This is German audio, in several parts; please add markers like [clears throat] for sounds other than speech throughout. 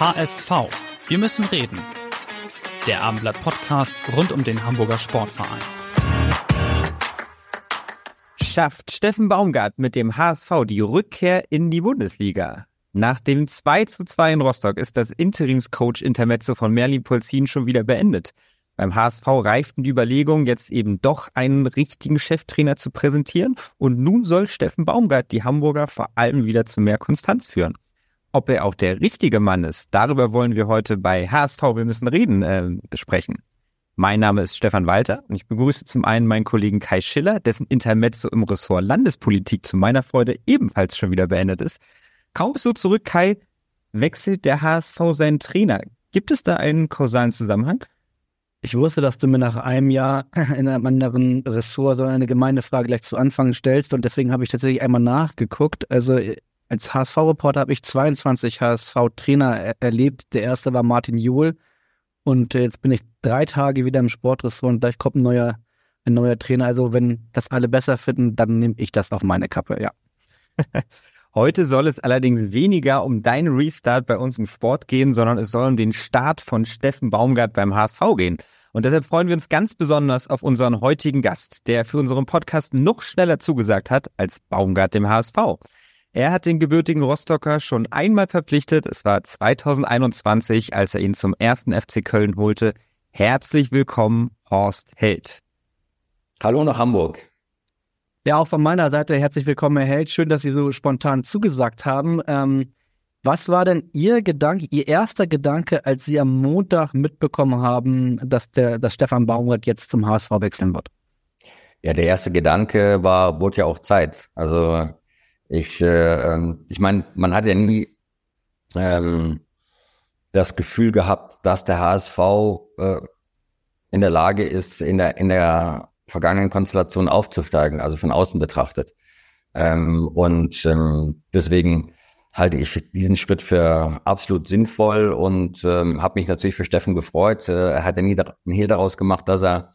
HSV. Wir müssen reden. Der Abendblatt Podcast rund um den Hamburger Sportverein. Schafft Steffen Baumgart mit dem HSV die Rückkehr in die Bundesliga? Nach dem 2 zu 2 in Rostock ist das Interimscoach Intermezzo von Merlin Polzin schon wieder beendet. Beim HSV reiften die Überlegungen, jetzt eben doch einen richtigen Cheftrainer zu präsentieren und nun soll Steffen Baumgart die Hamburger vor allem wieder zu mehr Konstanz führen. Ob er auch der richtige Mann ist, darüber wollen wir heute bei HSV Wir müssen reden äh, besprechen. Mein Name ist Stefan Walter und ich begrüße zum einen meinen Kollegen Kai Schiller, dessen Intermezzo im Ressort Landespolitik zu meiner Freude ebenfalls schon wieder beendet ist. Kaum so zurück, Kai, wechselt der HSV seinen Trainer. Gibt es da einen kausalen Zusammenhang? Ich wusste, dass du mir nach einem Jahr [laughs] in einem anderen Ressort so eine Gemeindefrage gleich zu Anfang stellst und deswegen habe ich tatsächlich einmal nachgeguckt. Also als HSV-Reporter habe ich 22 HSV-Trainer er erlebt. Der erste war Martin Juhl. Und äh, jetzt bin ich drei Tage wieder im Sportressort und gleich kommt ein neuer, ein neuer Trainer. Also wenn das alle besser finden, dann nehme ich das auf meine Kappe, ja. [laughs] Heute soll es allerdings weniger um deinen Restart bei uns im Sport gehen, sondern es soll um den Start von Steffen Baumgart beim HSV gehen. Und deshalb freuen wir uns ganz besonders auf unseren heutigen Gast, der für unseren Podcast noch schneller zugesagt hat als Baumgart dem HSV. Er hat den gebürtigen Rostocker schon einmal verpflichtet. Es war 2021, als er ihn zum ersten FC Köln holte. Herzlich willkommen, Horst Held. Hallo nach Hamburg. Ja, auch von meiner Seite herzlich willkommen, Herr Held. Schön, dass Sie so spontan zugesagt haben. Ähm, was war denn Ihr Gedanke, Ihr erster Gedanke, als Sie am Montag mitbekommen haben, dass, der, dass Stefan Baumgart jetzt zum HSV wechseln wird? Ja, der erste Gedanke war, wurde ja auch Zeit. Also ich, äh, ähm, ich meine, man hat ja nie ähm, das Gefühl gehabt, dass der HSV äh, in der Lage ist, in der, in der vergangenen Konstellation aufzusteigen, also von außen betrachtet. Ähm, und ähm, deswegen halte ich diesen Schritt für absolut sinnvoll und ähm, habe mich natürlich für Steffen gefreut. Äh, er hat ja nie einen Hehl daraus gemacht, dass er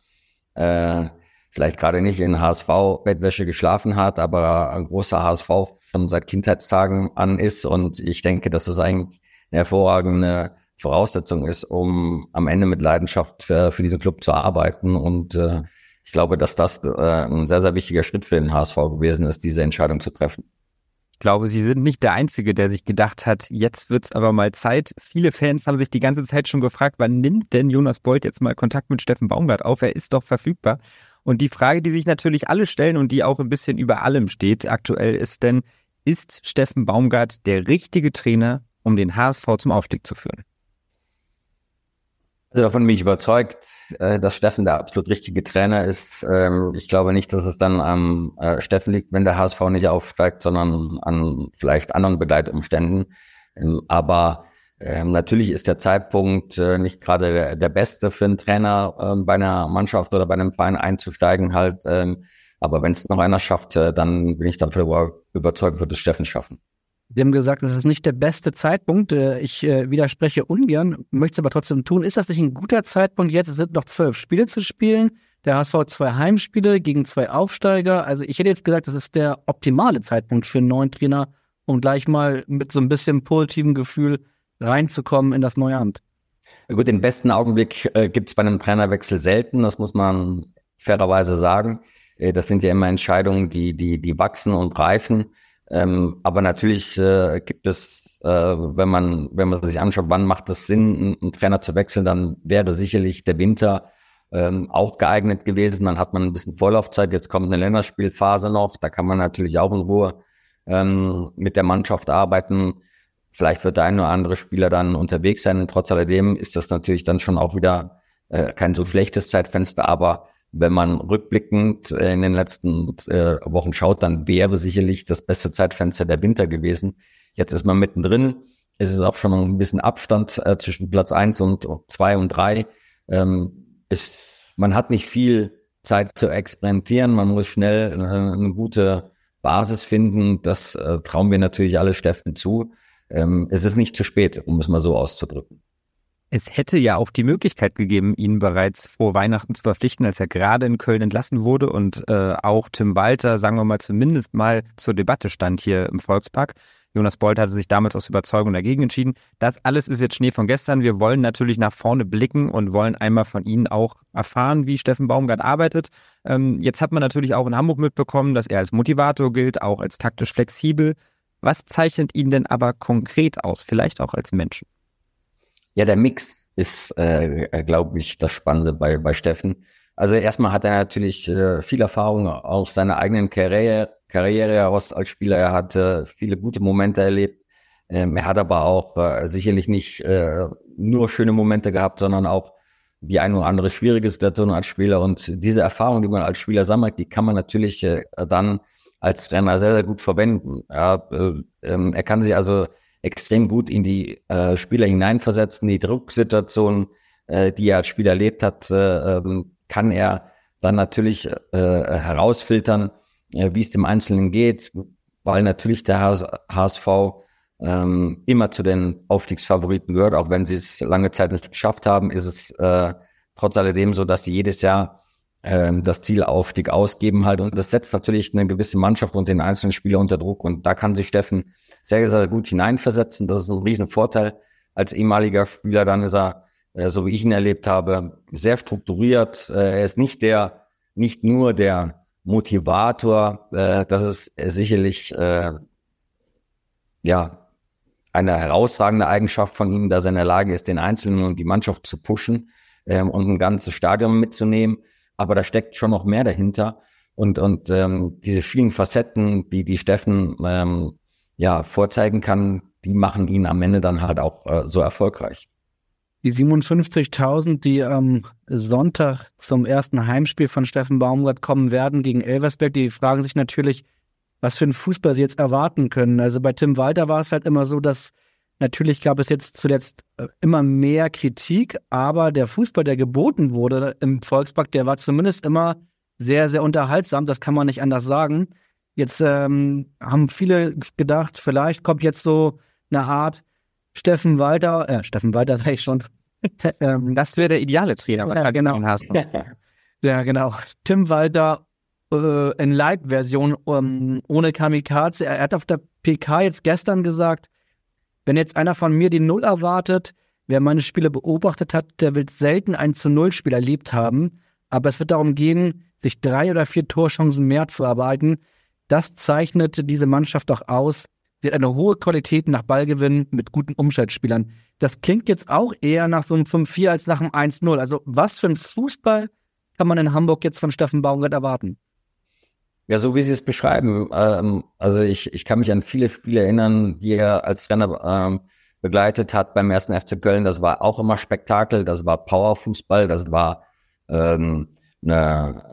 äh, vielleicht gerade nicht in HSV-Bettwäsche geschlafen hat, aber ein großer HSV schon seit Kindheitstagen an ist. Und ich denke, dass das eigentlich eine hervorragende Voraussetzung ist, um am Ende mit Leidenschaft für, für diesen Club zu arbeiten. Und äh, ich glaube, dass das äh, ein sehr, sehr wichtiger Schritt für den HSV gewesen ist, diese Entscheidung zu treffen. Ich glaube, Sie sind nicht der Einzige, der sich gedacht hat, jetzt wird's aber mal Zeit. Viele Fans haben sich die ganze Zeit schon gefragt, wann nimmt denn Jonas Bolt jetzt mal Kontakt mit Steffen Baumgart auf? Er ist doch verfügbar. Und die Frage, die sich natürlich alle stellen und die auch ein bisschen über allem steht aktuell, ist denn, ist Steffen Baumgart der richtige Trainer, um den HSV zum Aufstieg zu führen? Also davon bin ich überzeugt, äh, dass Steffen der absolut richtige Trainer ist. Ähm, ich glaube nicht, dass es dann am äh, Steffen liegt, wenn der HSV nicht aufsteigt, sondern an vielleicht anderen Begleitumständen. Ähm, aber ähm, natürlich ist der Zeitpunkt äh, nicht gerade der, der, beste für einen Trainer ähm, bei einer Mannschaft oder bei einem Verein einzusteigen halt. Ähm, aber wenn es noch einer schafft, äh, dann bin ich dafür überzeugt, wird es Steffen schaffen. Sie haben gesagt, das ist nicht der beste Zeitpunkt. Äh, ich äh, widerspreche ungern, möchte es aber trotzdem tun. Ist das nicht ein guter Zeitpunkt jetzt? Es sind noch zwölf Spiele zu spielen. Der HSV zwei Heimspiele gegen zwei Aufsteiger. Also ich hätte jetzt gesagt, das ist der optimale Zeitpunkt für einen neuen Trainer, um gleich mal mit so ein bisschen positivem Gefühl reinzukommen in das neue Amt? Gut, den besten Augenblick äh, gibt es bei einem Trainerwechsel selten, das muss man fairerweise sagen. Äh, das sind ja immer Entscheidungen, die, die, die wachsen und reifen. Ähm, aber natürlich äh, gibt es, äh, wenn man, wenn man sich anschaut, wann macht es Sinn, einen, Trainer zu wechseln, dann wäre sicherlich der Winter ähm, auch geeignet gewesen. Dann hat man ein bisschen Vorlaufzeit. Jetzt kommt eine Länderspielphase noch. Da kann man natürlich auch in Ruhe ähm, mit der Mannschaft arbeiten. Vielleicht wird der ein oder andere Spieler dann unterwegs sein. Trotz alledem ist das natürlich dann schon auch wieder äh, kein so schlechtes Zeitfenster, aber wenn man rückblickend in den letzten äh, Wochen schaut, dann wäre sicherlich das beste Zeitfenster der Winter gewesen. Jetzt ist man mittendrin. Es ist auch schon ein bisschen Abstand äh, zwischen Platz eins und zwei und drei. Ähm, ist, man hat nicht viel Zeit zu experimentieren. Man muss schnell eine, äh, eine gute Basis finden. Das äh, trauen wir natürlich alle Steffen zu. Ähm, es ist nicht zu spät, um es mal so auszudrücken. Es hätte ja auch die Möglichkeit gegeben, ihn bereits vor Weihnachten zu verpflichten, als er gerade in Köln entlassen wurde und äh, auch Tim Walter, sagen wir mal, zumindest mal zur Debatte stand hier im Volkspark. Jonas Bolt hatte sich damals aus Überzeugung dagegen entschieden. Das alles ist jetzt Schnee von gestern. Wir wollen natürlich nach vorne blicken und wollen einmal von Ihnen auch erfahren, wie Steffen Baumgart arbeitet. Ähm, jetzt hat man natürlich auch in Hamburg mitbekommen, dass er als Motivator gilt, auch als taktisch flexibel. Was zeichnet ihn denn aber konkret aus, vielleicht auch als Menschen? Ja, der Mix ist, äh, glaube ich, das Spannende bei, bei Steffen. Also erstmal hat er natürlich äh, viel Erfahrung aus seiner eigenen Karriere, Karriere heraus als Spieler. Er hat äh, viele gute Momente erlebt. Ähm, er hat aber auch äh, sicherlich nicht äh, nur schöne Momente gehabt, sondern auch die eine oder andere schwierige Situation als Spieler. Und diese Erfahrung, die man als Spieler sammelt, die kann man natürlich äh, dann als Trainer sehr, sehr gut verwenden. Ja, äh, ähm, er kann sich also extrem gut in die äh, Spieler hineinversetzen, die Drucksituation, äh, die er als Spieler erlebt hat, äh, ähm, kann er dann natürlich äh, herausfiltern, äh, wie es dem Einzelnen geht, weil natürlich der HSV ähm, immer zu den Aufstiegsfavoriten gehört, auch wenn sie es lange Zeit nicht geschafft haben, ist es trotz alledem so, dass sie jedes Jahr das Ziel Aufstieg ausgeben halt und das setzt natürlich eine gewisse Mannschaft und den einzelnen Spieler unter Druck und da kann sich Steffen sehr, sehr gut hineinversetzen. Das ist ein Riesenvorteil. Als ehemaliger Spieler dann ist er, äh, so wie ich ihn erlebt habe, sehr strukturiert. Äh, er ist nicht der, nicht nur der Motivator. Äh, das ist sicherlich ja eine herausragende Eigenschaft von ihm, dass er in der Lage ist, den Einzelnen und die Mannschaft zu pushen ähm, und ein ganzes Stadion mitzunehmen. Aber da steckt schon noch mehr dahinter. Und, und ähm, diese vielen Facetten, die die Steffen ähm, ja vorzeigen kann, die machen ihn am Ende dann halt auch äh, so erfolgreich. Die 57.000, die am Sonntag zum ersten Heimspiel von Steffen Baumgart kommen werden gegen Elversberg, die fragen sich natürlich, was für einen Fußball sie jetzt erwarten können. Also bei Tim Walter war es halt immer so, dass natürlich gab es jetzt zuletzt äh, immer mehr Kritik, aber der Fußball, der geboten wurde im Volkspark, der war zumindest immer sehr, sehr unterhaltsam. Das kann man nicht anders sagen. Jetzt ähm, haben viele gedacht, vielleicht kommt jetzt so eine Art Steffen Walter, äh, Steffen Walter [laughs] sag ich schon. ähm, das wäre der ideale Trainer. Ja, genau. [laughs] ja, genau. Tim Walter äh, in Light-Version um, ohne Kamikaze. Er hat auf der PK jetzt gestern gesagt, wenn jetzt einer von mir die Null erwartet, wer meine Spiele beobachtet hat, der wird selten ein zu Null Spiel erlebt haben. Aber es wird darum gehen, sich drei oder vier Torchancen mehr zu erarbeiten. Das zeichnet diese Mannschaft doch aus. Sie hat eine hohe Qualität nach Ballgewinn mit guten Umschaltspielern. Das klingt jetzt auch eher nach so einem 5-4 als nach einem 1-0. Also was für ein Fußball kann man in Hamburg jetzt von Steffen Baumgart erwarten? Ja, so wie Sie es beschreiben. Ähm, also ich, ich kann mich an viele Spiele erinnern, die er als Trainer ähm, begleitet hat beim ersten FC Köln. Das war auch immer Spektakel, das war Powerfußball, das war ähm, eine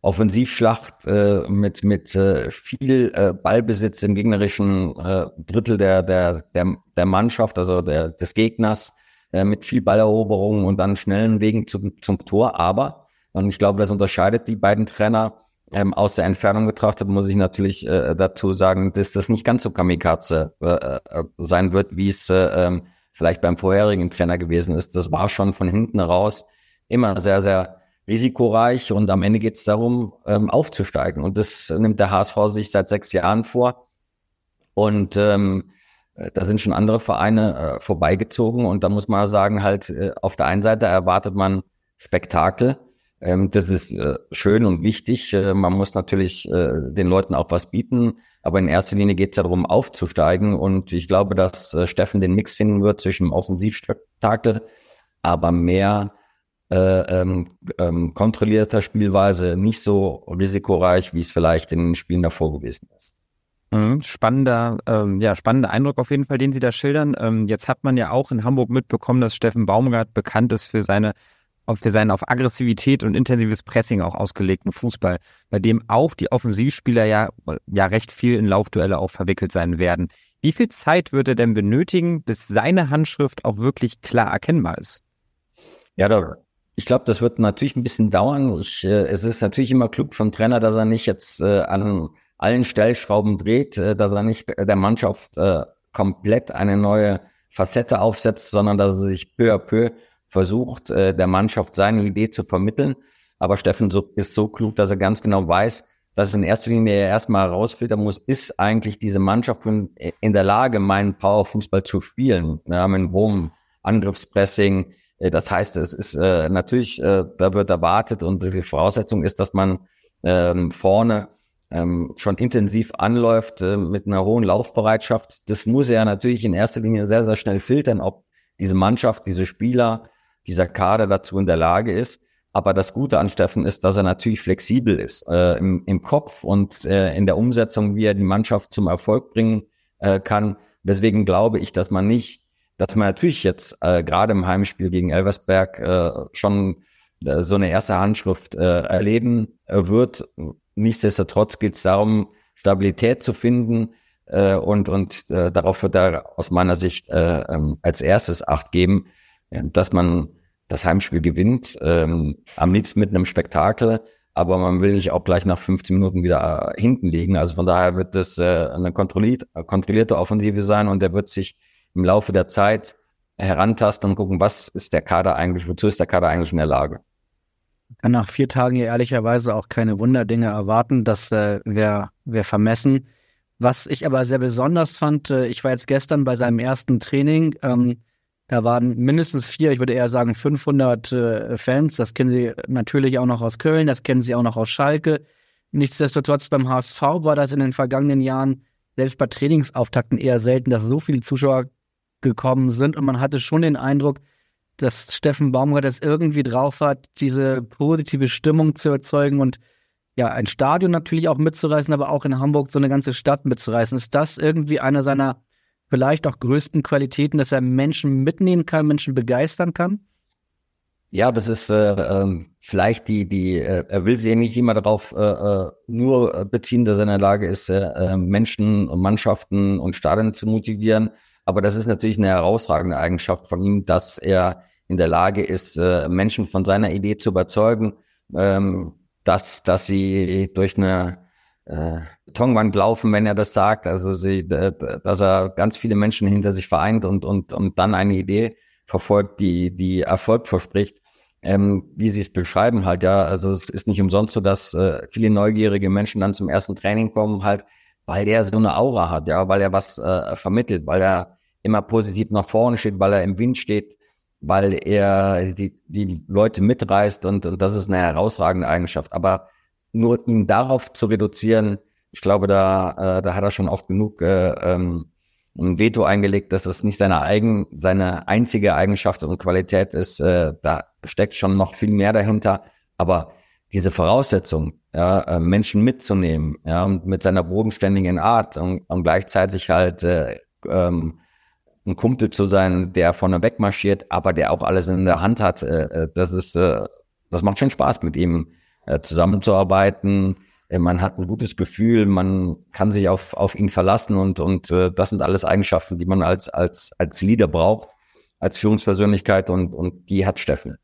Offensivschlacht äh, mit mit äh, viel äh, Ballbesitz im gegnerischen äh, Drittel der der der der Mannschaft, also der des Gegners, äh, mit viel Balleroberung und dann schnellen Wegen zum zum Tor. Aber und ich glaube, das unterscheidet die beiden Trainer ähm, aus der Entfernung betrachtet. Muss ich natürlich äh, dazu sagen, dass das nicht ganz so Kamikaze äh, äh, sein wird, wie es äh, äh, vielleicht beim vorherigen Trainer gewesen ist. Das war schon von hinten raus immer sehr sehr risikoreich und am Ende geht es darum, ähm, aufzusteigen. Und das nimmt der HSV sich seit sechs Jahren vor. Und ähm, äh, da sind schon andere Vereine vorbeigezogen. Und da muss man sagen, halt, auf der einen Seite erwartet man Spektakel. Ähm, das ist äh, schön und wichtig. Äh, man muss natürlich äh, den Leuten auch was bieten. Aber in erster Linie geht es ja darum, aufzusteigen. Und ich glaube, dass Steffen den Mix finden wird zwischen Offensivspektakel, aber mehr äh, ähm, ähm, kontrollierter Spielweise, nicht so risikoreich, wie es vielleicht in den Spielen davor gewesen ist. Mhm, spannender, ähm, ja, spannender Eindruck auf jeden Fall, den Sie da schildern. Ähm, jetzt hat man ja auch in Hamburg mitbekommen, dass Steffen Baumgart bekannt ist für seine für seinen auf Aggressivität und intensives Pressing auch ausgelegten Fußball, bei dem auch die Offensivspieler ja, ja recht viel in Laufduelle auch verwickelt sein werden. Wie viel Zeit wird er denn benötigen, bis seine Handschrift auch wirklich klar erkennbar ist? Ja, da, ich glaube, das wird natürlich ein bisschen dauern. Ich, äh, es ist natürlich immer klug vom Trainer, dass er nicht jetzt äh, an allen Stellschrauben dreht, äh, dass er nicht der Mannschaft äh, komplett eine neue Facette aufsetzt, sondern dass er sich peu à peu versucht, äh, der Mannschaft seine Idee zu vermitteln. Aber Steffen ist so klug, dass er ganz genau weiß, dass in erster Linie er erstmal herausfiltern muss, ist eigentlich diese Mannschaft in der Lage, meinen Powerfußball zu spielen. Ja, mit hohem Angriffspressing. Äh, das heißt, es ist äh, natürlich, äh, da wird erwartet und die Voraussetzung ist, dass man ähm, vorne ähm, schon intensiv anläuft äh, mit einer hohen Laufbereitschaft. Das muss er natürlich in erster Linie sehr, sehr schnell filtern, ob diese Mannschaft, diese Spieler dieser Kader dazu in der Lage ist. Aber das Gute an Steffen ist, dass er natürlich flexibel ist äh, im, im Kopf und äh, in der Umsetzung, wie er die Mannschaft zum Erfolg bringen äh, kann. Deswegen glaube ich, dass man nicht, dass man natürlich jetzt äh, gerade im Heimspiel gegen Elversberg äh, schon äh, so eine erste Handschrift äh, erleben äh, wird. Nichtsdestotrotz geht es darum, Stabilität zu finden äh, und, und äh, darauf wird er aus meiner Sicht äh, ähm, als erstes Acht geben, dass man das Heimspiel gewinnt, ähm, am liebsten mit einem Spektakel, aber man will nicht auch gleich nach 15 Minuten wieder äh, hinten liegen. Also von daher wird das äh, eine kontrolliert, kontrollierte Offensive sein und der wird sich im Laufe der Zeit herantasten und gucken, was ist der Kader eigentlich, wozu ist der Kader eigentlich in der Lage. Kann nach vier Tagen ja ehrlicherweise auch keine Wunderdinge erwarten, das äh, wäre wär vermessen. Was ich aber sehr besonders fand, äh, ich war jetzt gestern bei seinem ersten Training, ähm, da waren mindestens vier, ich würde eher sagen 500 äh, Fans. Das kennen Sie natürlich auch noch aus Köln, das kennen Sie auch noch aus Schalke. Nichtsdestotrotz beim HSV war das in den vergangenen Jahren selbst bei Trainingsauftakten eher selten, dass so viele Zuschauer gekommen sind. Und man hatte schon den Eindruck, dass Steffen Baumgart es irgendwie drauf hat, diese positive Stimmung zu erzeugen und ja, ein Stadion natürlich auch mitzureißen, aber auch in Hamburg so eine ganze Stadt mitzureißen. Ist das irgendwie einer seiner vielleicht auch größten Qualitäten, dass er Menschen mitnehmen kann, Menschen begeistern kann? Ja, das ist äh, äh, vielleicht die, die, äh, er will sich nicht immer darauf äh, äh nur beziehen, dass er in der Lage ist, äh, äh, Menschen und Mannschaften und Stadien zu motivieren. Aber das ist natürlich eine herausragende Eigenschaft von ihm, dass er in der Lage ist, äh, Menschen von seiner Idee zu überzeugen, ähm, dass, dass sie durch eine äh, Betonwand laufen, wenn er das sagt. Also sie, dass er ganz viele Menschen hinter sich vereint und, und, und dann eine Idee verfolgt, die, die Erfolg verspricht. Ähm, wie sie es beschreiben halt, ja. Also es ist nicht umsonst so, dass äh, viele neugierige Menschen dann zum ersten Training kommen, halt, weil der so eine Aura hat, ja, weil er was äh, vermittelt, weil er immer positiv nach vorne steht, weil er im Wind steht, weil er die, die Leute mitreißt und, und das ist eine herausragende Eigenschaft. Aber nur ihn darauf zu reduzieren, ich glaube, da, äh, da hat er schon oft genug äh, ähm, ein Veto eingelegt, dass das nicht seine eigen, seine einzige Eigenschaft und Qualität ist. Äh, da steckt schon noch viel mehr dahinter. Aber diese Voraussetzung, ja, äh, Menschen mitzunehmen, ja, und mit seiner bodenständigen Art und, und gleichzeitig halt äh, ähm, ein Kumpel zu sein, der vorne wegmarschiert, aber der auch alles in der Hand hat, äh, äh das ist, äh, das macht schon Spaß mit ihm äh, zusammenzuarbeiten. Äh, man hat ein gutes Gefühl, man kann sich auf, auf ihn verlassen und, und äh, das sind alles Eigenschaften, die man als, als, als Leader braucht, als Führungspersönlichkeit und, und die hat Steffen.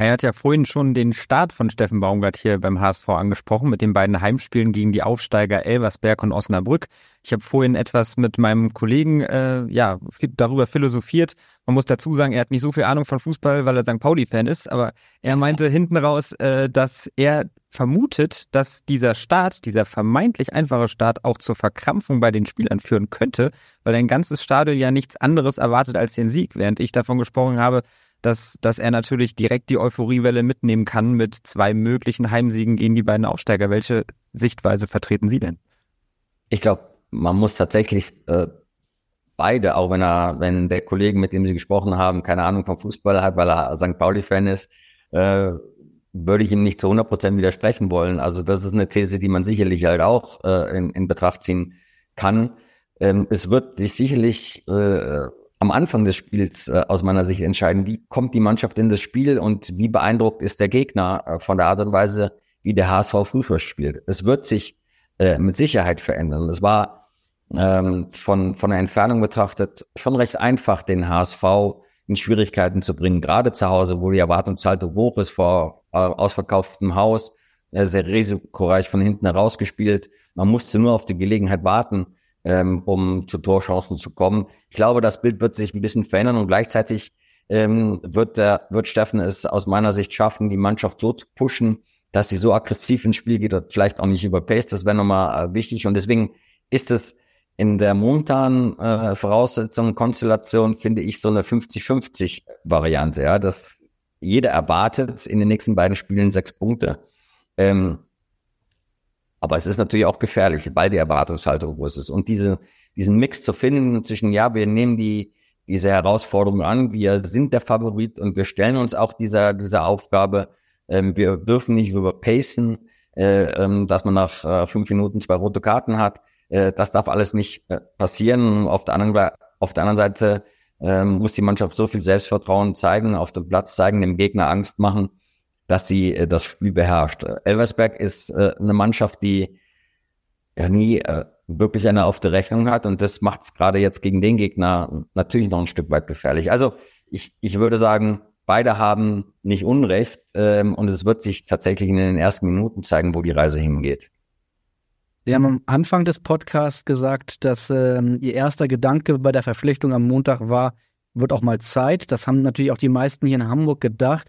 Er hat ja vorhin schon den Start von Steffen Baumgart hier beim HSV angesprochen, mit den beiden Heimspielen gegen die Aufsteiger Elversberg und Osnabrück. Ich habe vorhin etwas mit meinem Kollegen äh, ja, darüber philosophiert. Man muss dazu sagen, er hat nicht so viel Ahnung von Fußball, weil er St. Pauli-Fan ist, aber er meinte hinten raus, äh, dass er vermutet, dass dieser Start, dieser vermeintlich einfache Start auch zur Verkrampfung bei den Spielern führen könnte, weil ein ganzes Stadion ja nichts anderes erwartet als den Sieg, während ich davon gesprochen habe, dass, dass er natürlich direkt die Euphoriewelle mitnehmen kann mit zwei möglichen Heimsiegen gegen die beiden Aufsteiger. Welche Sichtweise vertreten Sie denn? Ich glaube, man muss tatsächlich äh, beide, auch wenn er, wenn der Kollege, mit dem Sie gesprochen haben, keine Ahnung vom Fußball hat, weil er St. Pauli-Fan ist, äh, würde ich ihm nicht zu 100 Prozent widersprechen wollen. Also das ist eine These, die man sicherlich halt auch äh, in, in Betracht ziehen kann. Ähm, es wird sich sicherlich äh, am Anfang des Spiels äh, aus meiner Sicht entscheiden. Wie kommt die Mannschaft in das Spiel und wie beeindruckt ist der Gegner äh, von der Art und Weise, wie der HSV Fußball spielt. Es wird sich äh, mit Sicherheit verändern. Es war ähm, von, von der Entfernung betrachtet schon recht einfach, den HSV in Schwierigkeiten zu bringen, gerade zu Hause, wo die Erwartungshaltung hoch ist vor äh, ausverkauftem Haus, äh, sehr risikoreich von hinten herausgespielt. Man musste nur auf die Gelegenheit warten, ähm, um zu Torchancen zu kommen. Ich glaube, das Bild wird sich ein bisschen verändern und gleichzeitig ähm, wird der wird Steffen es aus meiner Sicht schaffen, die Mannschaft so zu pushen, dass sie so aggressiv ins Spiel geht und vielleicht auch nicht überpaced. Das wäre nochmal äh, wichtig und deswegen ist es in der momentanen äh, Voraussetzung, Konstellation, finde ich so eine 50-50 Variante, ja, dass jeder erwartet in den nächsten beiden Spielen sechs Punkte. Ähm, aber es ist natürlich auch gefährlich, weil die Erwartungshaltung groß ist. Und diese, diesen Mix zu finden zwischen, ja, wir nehmen die, diese Herausforderung an, wir sind der Favorit und wir stellen uns auch dieser, dieser Aufgabe. Ähm, wir dürfen nicht überpacen, äh, ähm, dass man nach äh, fünf Minuten zwei rote Karten hat. Äh, das darf alles nicht äh, passieren. Auf der anderen, auf der anderen Seite äh, muss die Mannschaft so viel Selbstvertrauen zeigen, auf dem Platz zeigen, dem Gegner Angst machen, dass sie äh, das Spiel beherrscht. Elversberg ist äh, eine Mannschaft, die ja nie äh, wirklich eine auf der Rechnung hat und das macht es gerade jetzt gegen den Gegner natürlich noch ein Stück weit gefährlich. Also ich, ich würde sagen, beide haben nicht Unrecht ähm, und es wird sich tatsächlich in den ersten Minuten zeigen, wo die Reise hingeht. Sie haben am Anfang des Podcasts gesagt, dass ähm, Ihr erster Gedanke bei der Verpflichtung am Montag war, wird auch mal Zeit. Das haben natürlich auch die meisten hier in Hamburg gedacht,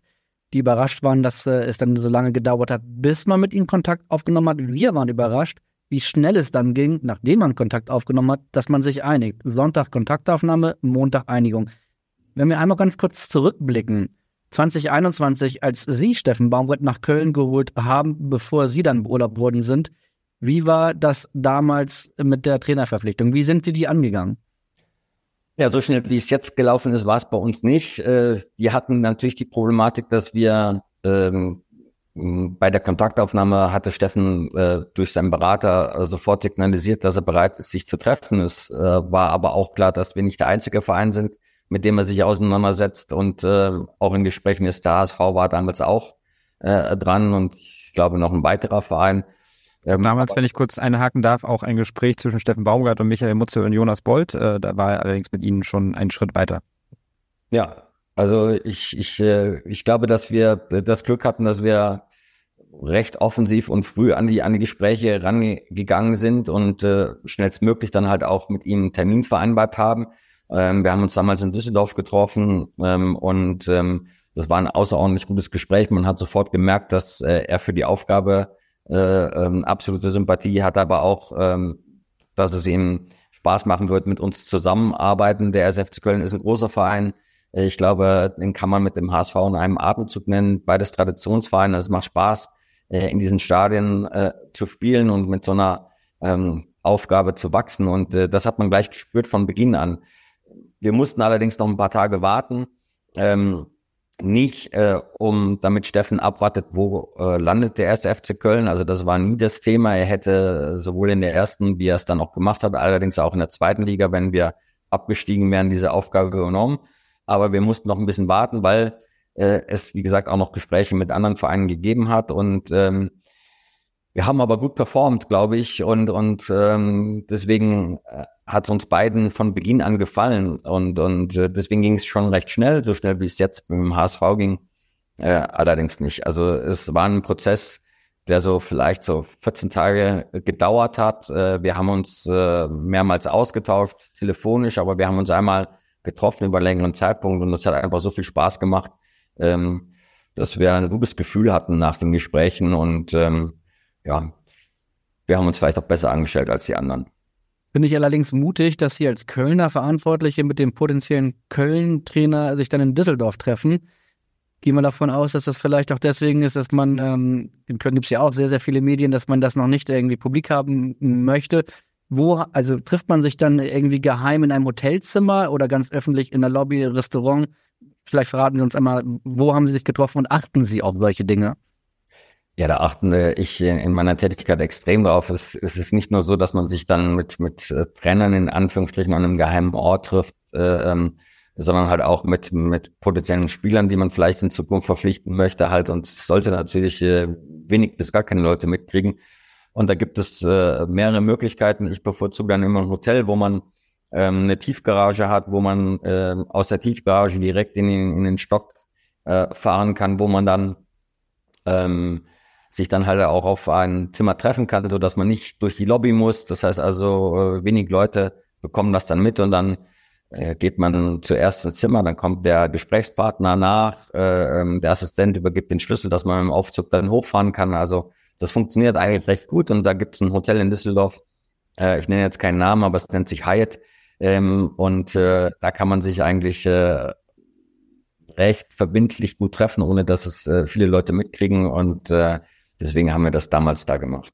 die überrascht waren, dass äh, es dann so lange gedauert hat, bis man mit ihnen Kontakt aufgenommen hat. Wir waren überrascht, wie schnell es dann ging, nachdem man Kontakt aufgenommen hat, dass man sich einigt. Sonntag Kontaktaufnahme, Montag Einigung. Wenn wir einmal ganz kurz zurückblicken, 2021, als Sie, Steffen Baumgart, nach Köln geholt haben, bevor Sie dann beurlaubt worden sind, wie war das damals mit der Trainerverpflichtung? Wie sind Sie die angegangen? Ja, so schnell wie es jetzt gelaufen ist, war es bei uns nicht. Äh, wir hatten natürlich die Problematik, dass wir ähm, bei der Kontaktaufnahme hatte Steffen äh, durch seinen Berater sofort signalisiert, dass er bereit ist, sich zu treffen. Es äh, war aber auch klar, dass wir nicht der einzige Verein sind, mit dem er sich auseinandersetzt. Und äh, auch in Gesprächen ist der HSV war damals auch äh, dran und ich glaube noch ein weiterer Verein. Ähm, Damals, wenn ich kurz einhaken darf, auch ein Gespräch zwischen Steffen Baumgart und Michael Mutze und Jonas Bolt. Äh, da war er allerdings mit Ihnen schon einen Schritt weiter. Ja, also ich, ich, äh, ich glaube, dass wir das Glück hatten, dass wir recht offensiv und früh an die, an die Gespräche rangegangen sind und äh, schnellstmöglich dann halt auch mit ihm einen Termin vereinbart haben. Ähm, wir haben uns damals in Düsseldorf getroffen ähm, und ähm, das war ein außerordentlich gutes Gespräch. Man hat sofort gemerkt, dass äh, er für die Aufgabe äh, ähm, absolute Sympathie hat, aber auch, ähm, dass es ihm Spaß machen wird, mit uns zusammenarbeiten. Der SFC Köln ist ein großer Verein. Ich glaube, den kann man mit dem HSV in einem Atemzug nennen. Beides Traditionsvereine. Es macht Spaß, äh, in diesen Stadien äh, zu spielen und mit so einer ähm, Aufgabe zu wachsen. Und äh, das hat man gleich gespürt von Beginn an. Wir mussten allerdings noch ein paar Tage warten. Ähm, nicht, äh, um damit Steffen abwartet, wo äh, landet der erste FC Köln. Also das war nie das Thema. Er hätte sowohl in der ersten, wie er es dann auch gemacht hat, allerdings auch in der zweiten Liga, wenn wir abgestiegen wären, diese Aufgabe genommen. Aber wir mussten noch ein bisschen warten, weil äh, es, wie gesagt, auch noch Gespräche mit anderen Vereinen gegeben hat. Und ähm, wir haben aber gut performt, glaube ich. Und, und ähm, deswegen äh, hat es uns beiden von Beginn an gefallen und, und äh, deswegen ging es schon recht schnell, so schnell wie es jetzt mit dem HSV ging, äh, allerdings nicht. Also es war ein Prozess, der so vielleicht so 14 Tage gedauert hat. Äh, wir haben uns äh, mehrmals ausgetauscht, telefonisch, aber wir haben uns einmal getroffen über längeren Zeitpunkt und es hat einfach so viel Spaß gemacht, ähm, dass wir ein gutes Gefühl hatten nach den Gesprächen und ähm, ja, wir haben uns vielleicht auch besser angestellt als die anderen. Finde ich allerdings mutig, dass Sie als Kölner Verantwortliche mit dem potenziellen Köln-Trainer sich dann in Düsseldorf treffen. Gehen wir davon aus, dass das vielleicht auch deswegen ist, dass man, ähm, in Köln gibt es ja auch sehr, sehr viele Medien, dass man das noch nicht irgendwie publik haben möchte. Wo, also trifft man sich dann irgendwie geheim in einem Hotelzimmer oder ganz öffentlich in der Lobby, Restaurant? Vielleicht verraten Sie uns einmal, wo haben Sie sich getroffen und achten Sie auf solche Dinge? Ja, da achten ich in meiner Tätigkeit extrem drauf. Es, es ist nicht nur so, dass man sich dann mit, mit äh, Trainern in Anführungsstrichen an einem geheimen Ort trifft, äh, ähm, sondern halt auch mit, mit potenziellen Spielern, die man vielleicht in Zukunft verpflichten möchte halt und sollte natürlich äh, wenig bis gar keine Leute mitkriegen. Und da gibt es äh, mehrere Möglichkeiten. Ich bevorzuge dann immer ein Hotel, wo man ähm, eine Tiefgarage hat, wo man äh, aus der Tiefgarage direkt in den, in den Stock äh, fahren kann, wo man dann ähm, sich dann halt auch auf ein Zimmer treffen kann, so dass man nicht durch die Lobby muss. Das heißt also, äh, wenig Leute bekommen das dann mit und dann äh, geht man zuerst ins Zimmer, dann kommt der Gesprächspartner nach, äh, ähm, der Assistent übergibt den Schlüssel, dass man im Aufzug dann hochfahren kann. Also das funktioniert eigentlich recht gut und da gibt es ein Hotel in Düsseldorf, ich nenne jetzt keinen Namen, aber es nennt sich Hyatt ähm, und da kann man sich eigentlich recht verbindlich gut treffen, ohne dass es viele Leute mitkriegen und äh, Deswegen haben wir das damals da gemacht.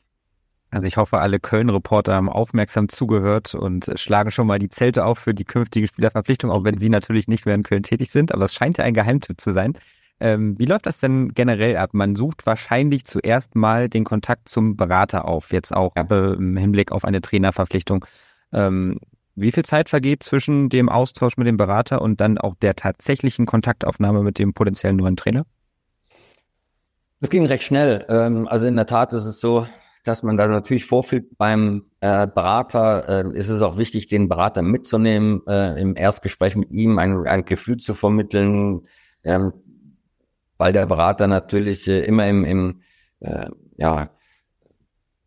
Also ich hoffe, alle Köln-Reporter haben aufmerksam zugehört und schlagen schon mal die Zelte auf für die künftige Spielerverpflichtung, auch wenn sie natürlich nicht mehr in Köln tätig sind. Aber es scheint ja ein Geheimtipp zu sein. Ähm, wie läuft das denn generell ab? Man sucht wahrscheinlich zuerst mal den Kontakt zum Berater auf, jetzt auch ja. äh, im Hinblick auf eine Trainerverpflichtung. Ähm, wie viel Zeit vergeht zwischen dem Austausch mit dem Berater und dann auch der tatsächlichen Kontaktaufnahme mit dem potenziellen neuen Trainer? Das ging recht schnell. Ähm, also in der Tat ist es so, dass man da natürlich vorfühlt beim äh, Berater, äh, ist es auch wichtig, den Berater mitzunehmen, äh, im Erstgespräch mit ihm ein, ein Gefühl zu vermitteln, ähm, weil der Berater natürlich äh, immer im, im äh, ja,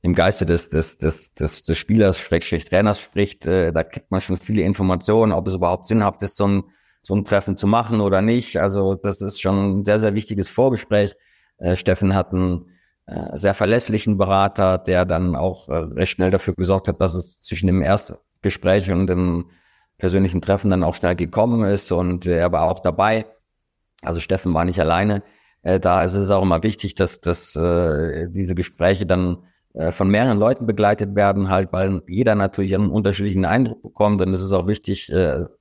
im Geiste des, des, des, des, des Spielers, Schrägstrich Trainers spricht, äh, da kriegt man schon viele Informationen, ob es überhaupt sinnhaft ist, so ein, so ein Treffen zu machen oder nicht. Also das ist schon ein sehr, sehr wichtiges Vorgespräch. Äh, Steffen hat einen äh, sehr verlässlichen Berater, der dann auch äh, recht schnell dafür gesorgt hat, dass es zwischen dem Erstgespräch und dem persönlichen Treffen dann auch schnell gekommen ist und er war auch dabei. Also Steffen war nicht alleine. Da ist es auch immer wichtig, dass, dass äh, diese Gespräche dann von mehreren Leuten begleitet werden, halt, weil jeder natürlich einen unterschiedlichen Eindruck bekommt. Und es ist auch wichtig,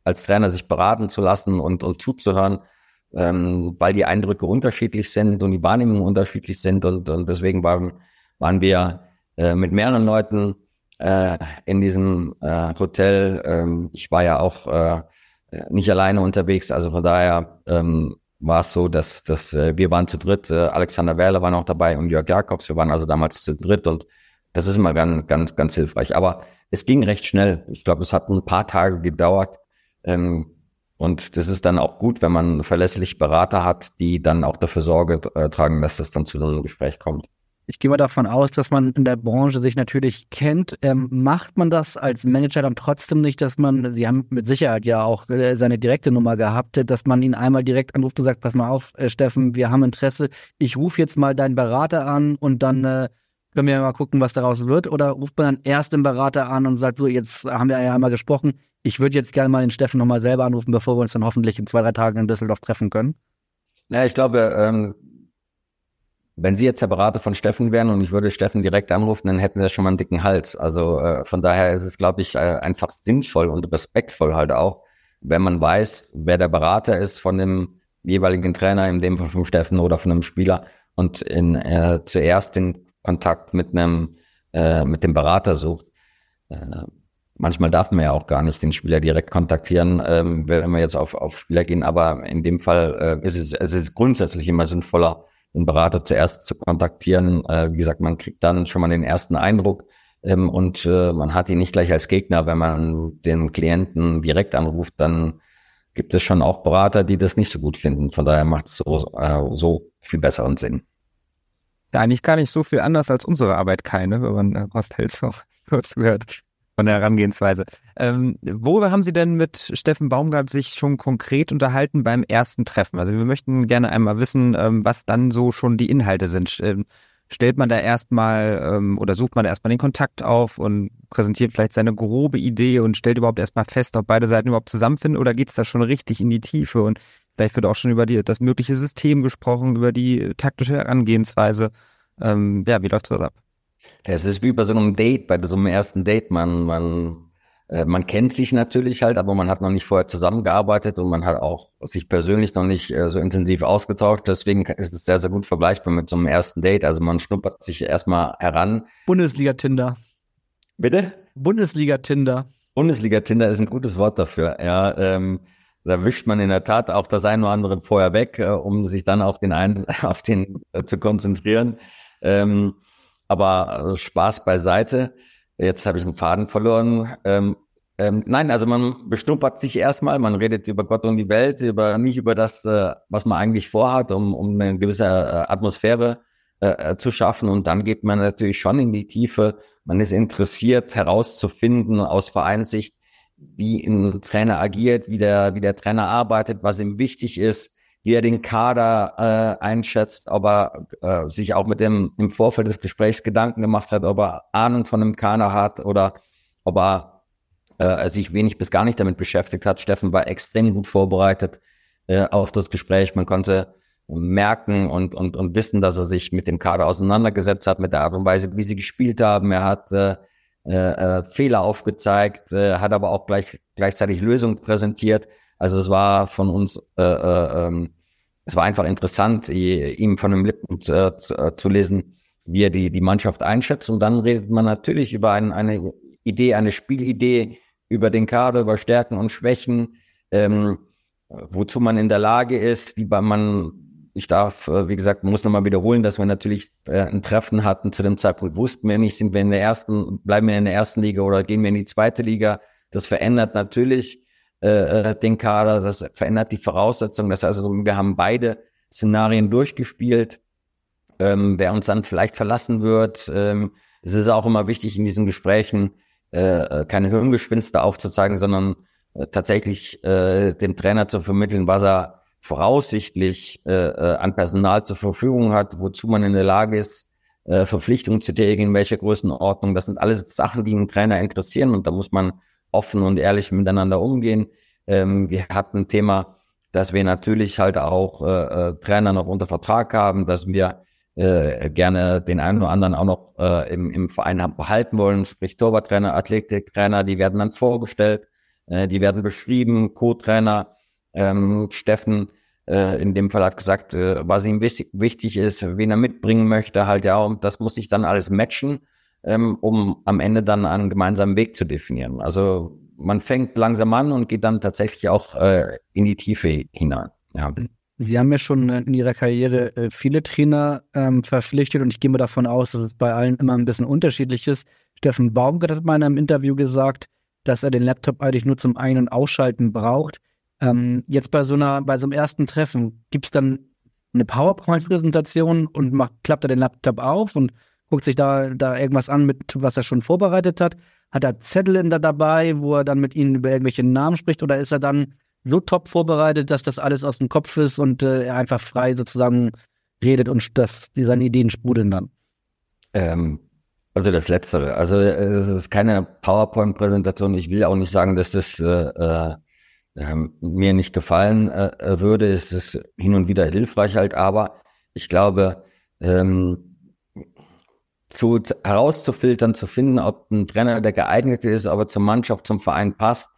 als Trainer sich beraten zu lassen und, und zuzuhören, ähm, weil die Eindrücke unterschiedlich sind und die Wahrnehmungen unterschiedlich sind und, und deswegen waren, waren wir äh, mit mehreren Leuten äh, in diesem äh, Hotel. Ähm, ich war ja auch äh, nicht alleine unterwegs, also von daher ähm, war es so, dass, dass äh, wir waren zu dritt, äh, Alexander Werle war noch dabei und Jörg Jakobs, wir waren also damals zu dritt und das ist immer ganz, ganz, ganz hilfreich. Aber es ging recht schnell. Ich glaube, es hat ein paar Tage gedauert. Ähm, und das ist dann auch gut, wenn man verlässlich Berater hat, die dann auch dafür Sorge äh, tragen, dass das dann zu einem Gespräch kommt. Ich gehe mal davon aus, dass man in der Branche sich natürlich kennt. Ähm, macht man das als Manager dann trotzdem nicht, dass man, Sie haben mit Sicherheit ja auch äh, seine direkte Nummer gehabt, dass man ihn einmal direkt anruft und sagt, pass mal auf, äh, Steffen, wir haben Interesse, ich rufe jetzt mal deinen Berater an und dann äh, können wir mal gucken, was daraus wird? Oder ruft man dann erst den Berater an und sagt, so, jetzt haben wir ja einmal gesprochen, ich würde jetzt gerne mal den Steffen nochmal selber anrufen, bevor wir uns dann hoffentlich in zwei, drei Tagen in Düsseldorf treffen können. Ja, ich glaube, ähm, wenn Sie jetzt der Berater von Steffen wären und ich würde Steffen direkt anrufen, dann hätten Sie ja schon mal einen dicken Hals. Also äh, von daher ist es, glaube ich, äh, einfach sinnvoll und respektvoll halt auch, wenn man weiß, wer der Berater ist von dem jeweiligen Trainer, in dem Fall vom Steffen oder von einem Spieler und in, äh, zuerst den Kontakt mit einem äh, mit dem Berater sucht. Äh, Manchmal darf man ja auch gar nicht den Spieler direkt kontaktieren, ähm, wenn wir jetzt auf, auf Spieler gehen. Aber in dem Fall äh, ist es, es ist grundsätzlich immer sinnvoller, den Berater zuerst zu kontaktieren. Äh, wie gesagt, man kriegt dann schon mal den ersten Eindruck ähm, und äh, man hat ihn nicht gleich als Gegner. Wenn man den Klienten direkt anruft, dann gibt es schon auch Berater, die das nicht so gut finden. Von daher macht es so, äh, so viel besseren Sinn. Ja, eigentlich gar nicht so viel anders als unsere Arbeit keine, wenn man äh, Horst Hels auch kurz gehört von der Herangehensweise. Ähm, worüber haben Sie denn mit Steffen Baumgart sich schon konkret unterhalten beim ersten Treffen? Also wir möchten gerne einmal wissen, ähm, was dann so schon die Inhalte sind. Ähm, stellt man da erstmal ähm, oder sucht man da erstmal den Kontakt auf und präsentiert vielleicht seine grobe Idee und stellt überhaupt erstmal fest, ob beide Seiten überhaupt zusammenfinden oder geht es da schon richtig in die Tiefe und vielleicht wird auch schon über die, das mögliche System gesprochen, über die taktische Herangehensweise. Ähm, ja, wie läuft sowas ab? Es ist wie bei so einem Date, bei so einem ersten Date. Man, man äh, man kennt sich natürlich halt, aber man hat noch nicht vorher zusammengearbeitet und man hat auch sich persönlich noch nicht äh, so intensiv ausgetauscht. Deswegen ist es sehr, sehr gut vergleichbar mit so einem ersten Date. Also man schnuppert sich erstmal heran. Bundesliga-Tinder. Bitte? Bundesliga-Tinder. Bundesliga-Tinder ist ein gutes Wort dafür. Ja, ähm, da wischt man in der Tat auch das eine oder andere vorher weg, äh, um sich dann auf den einen, [laughs] auf den äh, zu konzentrieren. Ähm, aber äh, Spaß beiseite. Jetzt habe ich einen Faden verloren. Ähm, ähm, nein, also man beschnuppert sich erstmal, man redet über Gott und die Welt, über nicht über das, äh, was man eigentlich vorhat, um, um eine gewisse äh, Atmosphäre äh, äh, zu schaffen. Und dann geht man natürlich schon in die Tiefe. Man ist interessiert herauszufinden aus Vereinssicht, wie ein Trainer agiert, wie der, wie der Trainer arbeitet, was ihm wichtig ist, wie er den Kader äh, einschätzt, ob er äh, sich auch mit dem im Vorfeld des Gesprächs Gedanken gemacht hat, ob er Ahnung von einem Kader hat oder ob er äh, sich wenig bis gar nicht damit beschäftigt hat. Steffen war extrem gut vorbereitet äh, auf das Gespräch. Man konnte merken und, und, und wissen, dass er sich mit dem Kader auseinandergesetzt hat, mit der Art und Weise, wie sie gespielt haben. Er hat äh, äh, Fehler aufgezeigt, äh, hat aber auch gleich, gleichzeitig Lösungen präsentiert. Also es war von uns, äh, äh, ähm, es war einfach interessant, ihm von den Lippen äh, zu, äh, zu, lesen, wie er die, die Mannschaft einschätzt. Und dann redet man natürlich über ein, eine Idee, eine Spielidee, über den Kader, über Stärken und Schwächen, ähm, wozu man in der Lage ist, wie man ich darf, äh, wie gesagt, muss nochmal wiederholen, dass wir natürlich äh, ein Treffen hatten. Zu dem Zeitpunkt wussten wir nicht, sind wir in der ersten, bleiben wir in der ersten Liga oder gehen wir in die zweite Liga. Das verändert natürlich äh, äh den Kader, das verändert die Voraussetzungen. Das heißt, also, wir haben beide Szenarien durchgespielt. Ähm, wer uns dann vielleicht verlassen wird. Ähm, es ist auch immer wichtig in diesen Gesprächen, äh, keine Hirngespinste aufzuzeigen, sondern äh, tatsächlich äh, dem Trainer zu vermitteln, was er voraussichtlich äh, äh, an Personal zur Verfügung hat, wozu man in der Lage ist, äh, Verpflichtungen zu tätigen, in welcher Größenordnung. Das sind alles Sachen, die einen Trainer interessieren und da muss man offen und ehrlich miteinander umgehen. Ähm, wir hatten ein Thema, dass wir natürlich halt auch äh, äh, Trainer noch unter Vertrag haben, dass wir äh, gerne den einen oder anderen auch noch äh, im, im Verein behalten wollen, sprich Torwarttrainer, Athletiktrainer, die werden dann vorgestellt, äh, die werden beschrieben, Co-Trainer, ähm, Steffen äh, in dem Fall hat gesagt, äh, was ihm wichtig, wichtig ist, wen er mitbringen möchte, halt ja, und das muss sich dann alles matchen, ähm, um am Ende dann einen gemeinsamen Weg zu definieren. Also man fängt langsam an und geht dann tatsächlich auch äh, in die Tiefe hinein. Ja. Sie haben ja schon in Ihrer Karriere äh, viele Trainer ähm, verpflichtet und ich gehe mal davon aus, dass es bei allen immer ein bisschen unterschiedlich ist. Steffen Baumgart hat mal in einem Interview gesagt, dass er den Laptop eigentlich nur zum Ein- und Ausschalten braucht. Ähm, jetzt bei so einer, bei so einem ersten Treffen, gibt es dann eine PowerPoint-Präsentation und macht, klappt er den Laptop auf und guckt sich da, da irgendwas an, mit was er schon vorbereitet hat? Hat er Zettel in da dabei, wo er dann mit ihnen über irgendwelche Namen spricht oder ist er dann so top vorbereitet, dass das alles aus dem Kopf ist und äh, er einfach frei sozusagen redet und dass die seine Ideen sprudeln dann? Ähm, also das Letztere. Also es ist keine PowerPoint-Präsentation. Ich will auch nicht sagen, dass das äh, äh ähm, mir nicht gefallen äh, äh, würde. Es ist hin und wieder hilfreich halt, aber ich glaube, ähm, zu, herauszufiltern, zu finden, ob ein Trainer der geeignet ist, aber zur Mannschaft, zum Verein passt,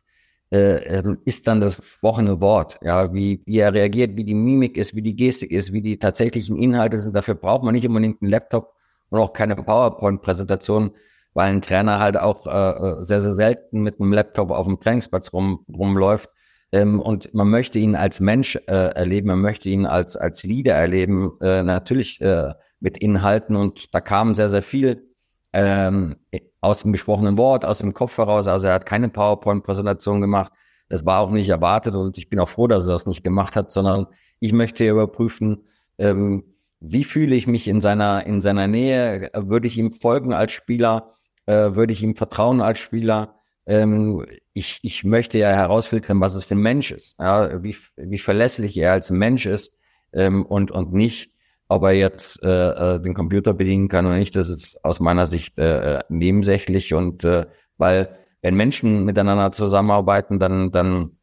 äh, ähm, ist dann das gesprochene Wort. Ja, wie, wie er reagiert, wie die Mimik ist, wie die Gestik ist, wie die tatsächlichen Inhalte sind. Dafür braucht man nicht unbedingt einen Laptop und auch keine PowerPoint-Präsentation, weil ein Trainer halt auch äh, äh sehr, sehr selten mit einem Laptop auf dem Trainingsplatz rum, rumläuft. Ähm, und man möchte ihn als Mensch äh, erleben, man möchte ihn als, als Leader erleben, äh, natürlich äh, mit Inhalten. Und da kam sehr, sehr viel ähm, aus dem gesprochenen Wort, aus dem Kopf heraus. Also er hat keine PowerPoint-Präsentation gemacht. Das war auch nicht erwartet und ich bin auch froh, dass er das nicht gemacht hat, sondern ich möchte überprüfen, ähm, wie fühle ich mich in seiner, in seiner Nähe? Würde ich ihm folgen als Spieler? Äh, würde ich ihm vertrauen als Spieler? ähm, ich, ich möchte ja herausfiltern, was es für ein Mensch ist, ja, wie, wie verlässlich er als Mensch ist ähm, und, und nicht, ob er jetzt äh, äh, den Computer bedienen kann oder nicht, das ist aus meiner Sicht äh, nebensächlich und äh, weil wenn Menschen miteinander zusammenarbeiten, dann, dann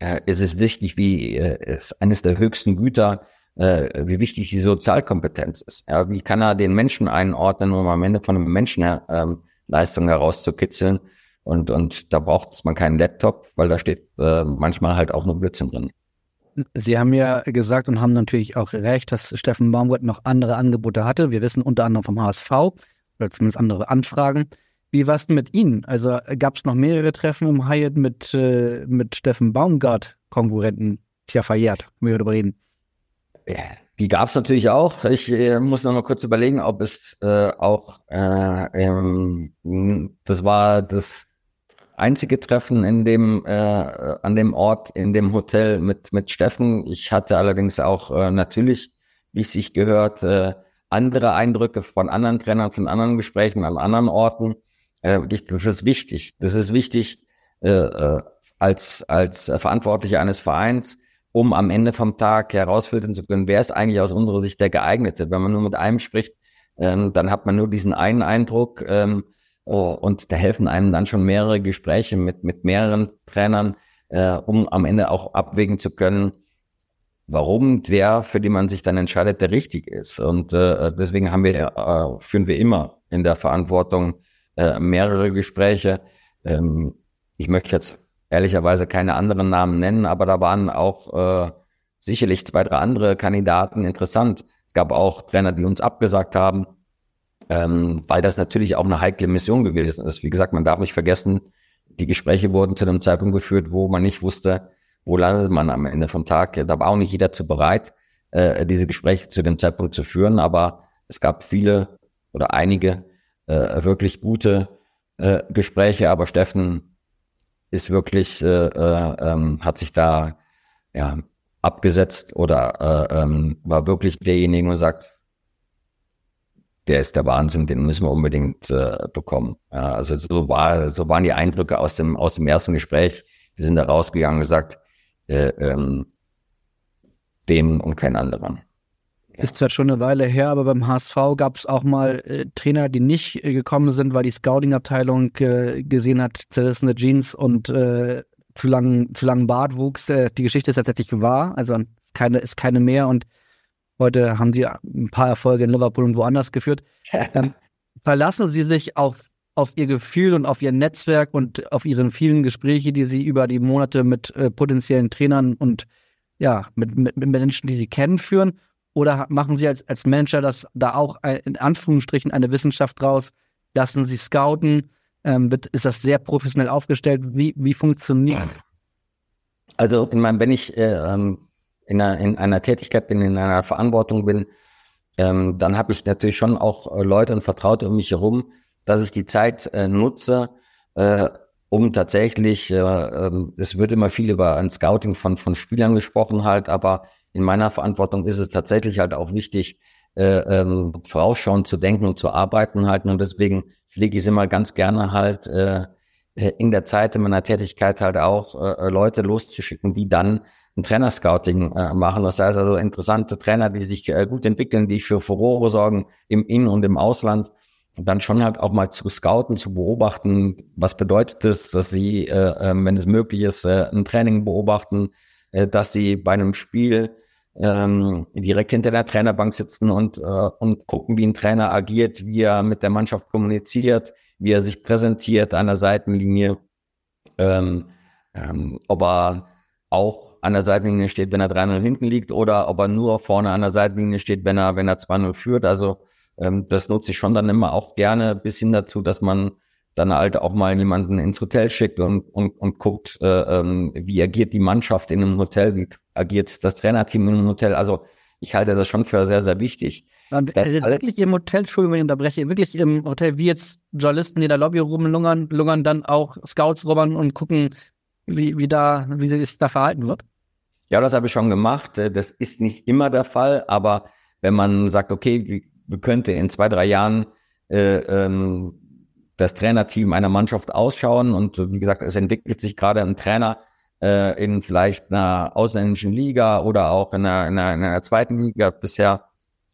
äh, ist es wichtig, wie äh, ist eines der höchsten Güter, äh, wie wichtig die Sozialkompetenz ist. Ja, wie kann er den Menschen einordnen, um am Ende von einem Menschen äh, Leistung herauszukitzeln? Und, und da braucht man keinen Laptop, weil da steht äh, manchmal halt auch nur Blödsinn drin. Sie haben ja gesagt und haben natürlich auch recht, dass Steffen Baumgart noch andere Angebote hatte. Wir wissen unter anderem vom HSV oder zumindest andere Anfragen. Wie war es denn mit Ihnen? Also gab es noch mehrere Treffen im Hyatt mit, äh, mit Steffen Baumgart, Konkurrenten? Tja, verjährt, wir darüber reden. Ja, die gab es natürlich auch. Ich äh, muss noch mal kurz überlegen, ob es äh, auch, äh, ähm, das war das einzige Treffen in dem, äh, an dem Ort, in dem Hotel mit, mit Steffen. Ich hatte allerdings auch äh, natürlich, wie es sich gehört, äh, andere Eindrücke von anderen Trainern, von anderen Gesprächen an anderen Orten. Äh, das ist wichtig. Das ist wichtig äh, äh, als, als Verantwortlicher eines Vereins, um am Ende vom Tag herausfiltern zu können, wer ist eigentlich aus unserer Sicht der geeignete. Wenn man nur mit einem spricht, ähm, dann hat man nur diesen einen Eindruck. Ähm, Oh, und da helfen einem dann schon mehrere Gespräche mit, mit mehreren Trainern, äh, um am Ende auch abwägen zu können, warum der, für den man sich dann entscheidet, der richtig ist. Und äh, deswegen haben wir, äh, führen wir immer in der Verantwortung äh, mehrere Gespräche. Ähm, ich möchte jetzt ehrlicherweise keine anderen Namen nennen, aber da waren auch äh, sicherlich zwei, drei andere Kandidaten interessant. Es gab auch Trainer, die uns abgesagt haben ähm, weil das natürlich auch eine heikle Mission gewesen ist. Wie gesagt, man darf nicht vergessen, die Gespräche wurden zu einem Zeitpunkt geführt, wo man nicht wusste, wo landet man am Ende vom Tag. Da war auch nicht jeder zu bereit, äh, diese Gespräche zu dem Zeitpunkt zu führen, aber es gab viele oder einige äh, wirklich gute äh, Gespräche, aber Steffen ist wirklich, äh, äh, ähm, hat sich da ja abgesetzt oder äh, ähm, war wirklich derjenige und sagt, der ist der Wahnsinn, den müssen wir unbedingt äh, bekommen. Ja, also so war, so waren die Eindrücke aus dem aus dem ersten Gespräch. Wir sind da rausgegangen und gesagt, äh, ähm, dem und kein anderen. Ja. Ist zwar schon eine Weile her, aber beim HSV gab es auch mal äh, Trainer, die nicht äh, gekommen sind, weil die Scouting-Abteilung äh, gesehen hat, zerrissene Jeans und äh, zu langen zu langen Bartwuchs. Die Geschichte ist tatsächlich wahr, also keine ist keine mehr und Heute haben sie ein paar Erfolge in Liverpool und woanders geführt. [laughs] Ähm, verlassen Sie sich auf, auf Ihr Gefühl und auf Ihr Netzwerk und auf Ihren vielen Gespräche, die Sie über die Monate mit äh, potenziellen Trainern und ja, mit, mit, mit Menschen, die Sie kennen, führen? Oder machen Sie als, als Manager das da auch in Anführungsstrichen eine Wissenschaft draus? Lassen Sie scouten? Ähm, wird, ist das sehr professionell aufgestellt? Wie, wie funktioniert? Also, ich meine, wenn ich äh, ähm, in einer, in einer Tätigkeit bin, in einer Verantwortung bin, ähm, dann habe ich natürlich schon auch äh, Leute und Vertraute um mich herum, dass ich die Zeit äh, nutze, äh, um tatsächlich, äh, äh, es wird immer viel über ein Scouting von, von Spielern gesprochen halt, aber in meiner Verantwortung ist es tatsächlich halt auch wichtig, äh, ähm, vorausschauend zu denken und zu arbeiten halt. Und deswegen pflege ich es immer ganz gerne halt in der Zeit in meiner Tätigkeit halt auch Leute loszuschicken, die dann ein Trainerscouting äh, machen. Das heißt also interessante Trainer, die sich äh, gut entwickeln, die für Furore sorgen im In- und im Ausland. Und dann schon halt auch mal zu scouten, zu beobachten, was bedeutet es, dass sie, äh, äh, wenn es möglich ist, äh, ein Training beobachten, äh, dass sie bei einem Spiel ähm, direkt hinter der Trainerbank sitzen und, äh, und gucken, wie ein Trainer agiert, wie er mit der Mannschaft kommuniziert, wie er sich präsentiert an der Seitenlinie, ähm, ähm, ob er auch an der Seitenlinie steht, wenn er 3-0 hinten liegt oder ob er nur vorne an der Seitenlinie steht, wenn er, wenn er 2-0 führt. Also ähm, das nutze ich schon dann immer auch gerne bis hin dazu, dass man dann halt auch mal jemanden ins Hotel schickt und, und, und guckt, äh, ähm, wie agiert die Mannschaft in einem Hotel, wie agiert das Trainerteam in einem Hotel. Also ich halte das schon für sehr, sehr wichtig. Und das also wirklich im Hotel, Entschuldigung, wenn ich unterbreche, wirklich im Hotel, wie jetzt Journalisten, die in der Lobby rumlungern, lungern dann auch Scouts rubbern und gucken, wie, wie da, wie sich da verhalten wird? Ja, das habe ich schon gemacht. Äh, das ist nicht immer der Fall, aber wenn man sagt, okay, wir könnte in zwei, drei Jahren äh, ähm, das Trainerteam einer Mannschaft ausschauen und wie gesagt, es entwickelt sich gerade ein Trainer äh, in vielleicht einer ausländischen Liga oder auch in einer, in einer, in einer zweiten Liga. Bisher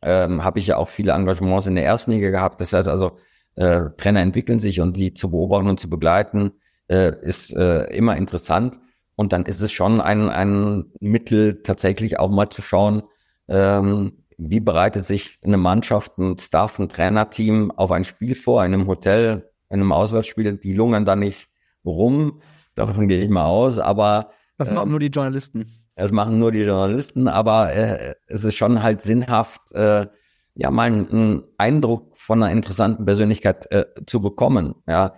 ähm, habe ich ja auch viele Engagements in der ersten Liga gehabt. Das heißt also, äh, Trainer entwickeln sich und die zu beobachten und zu begleiten äh, ist äh, immer interessant. Und dann ist es schon ein, ein Mittel, tatsächlich auch mal zu schauen, ähm, wie bereitet sich eine Mannschaft, ein Staff, ein Trainerteam auf ein Spiel vor, in einem Hotel, in einem Auswärtsspiel, die lungern da nicht rum. Davon gehe ich mal aus, aber. Das machen ähm, nur die Journalisten. Das machen nur die Journalisten, aber äh, es ist schon halt sinnhaft, äh, ja, mal einen Eindruck von einer interessanten Persönlichkeit äh, zu bekommen. Ja,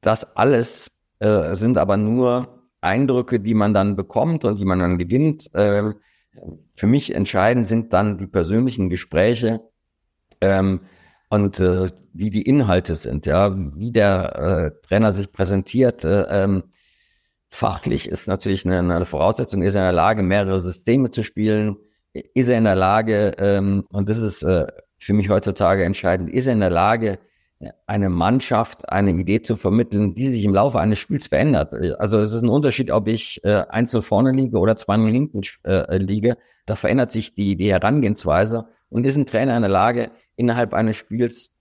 das alles äh, sind aber nur Eindrücke, die man dann bekommt und die man dann gewinnt. Äh, für mich entscheidend sind dann die persönlichen Gespräche ähm, und äh, wie die Inhalte sind, ja, wie der äh, Trainer sich präsentiert. Äh, ähm, fachlich ist natürlich eine, Voraussetzung, ist er in der Lage, mehrere Systeme zu spielen, ist er in der Lage, ähm, und das ist für mich heutzutage entscheidend, ist er in der Lage, eine Mannschaft eine Idee zu vermitteln, die sich im Laufe eines Spiels verändert. Also es ist ein Unterschied, ob ich äh, einzeln vorne liege oder zweimal hinten äh, liege. Da verändert sich die, die Herangehensweise und ist ein Trainer in der Lage, innerhalb eines Spiels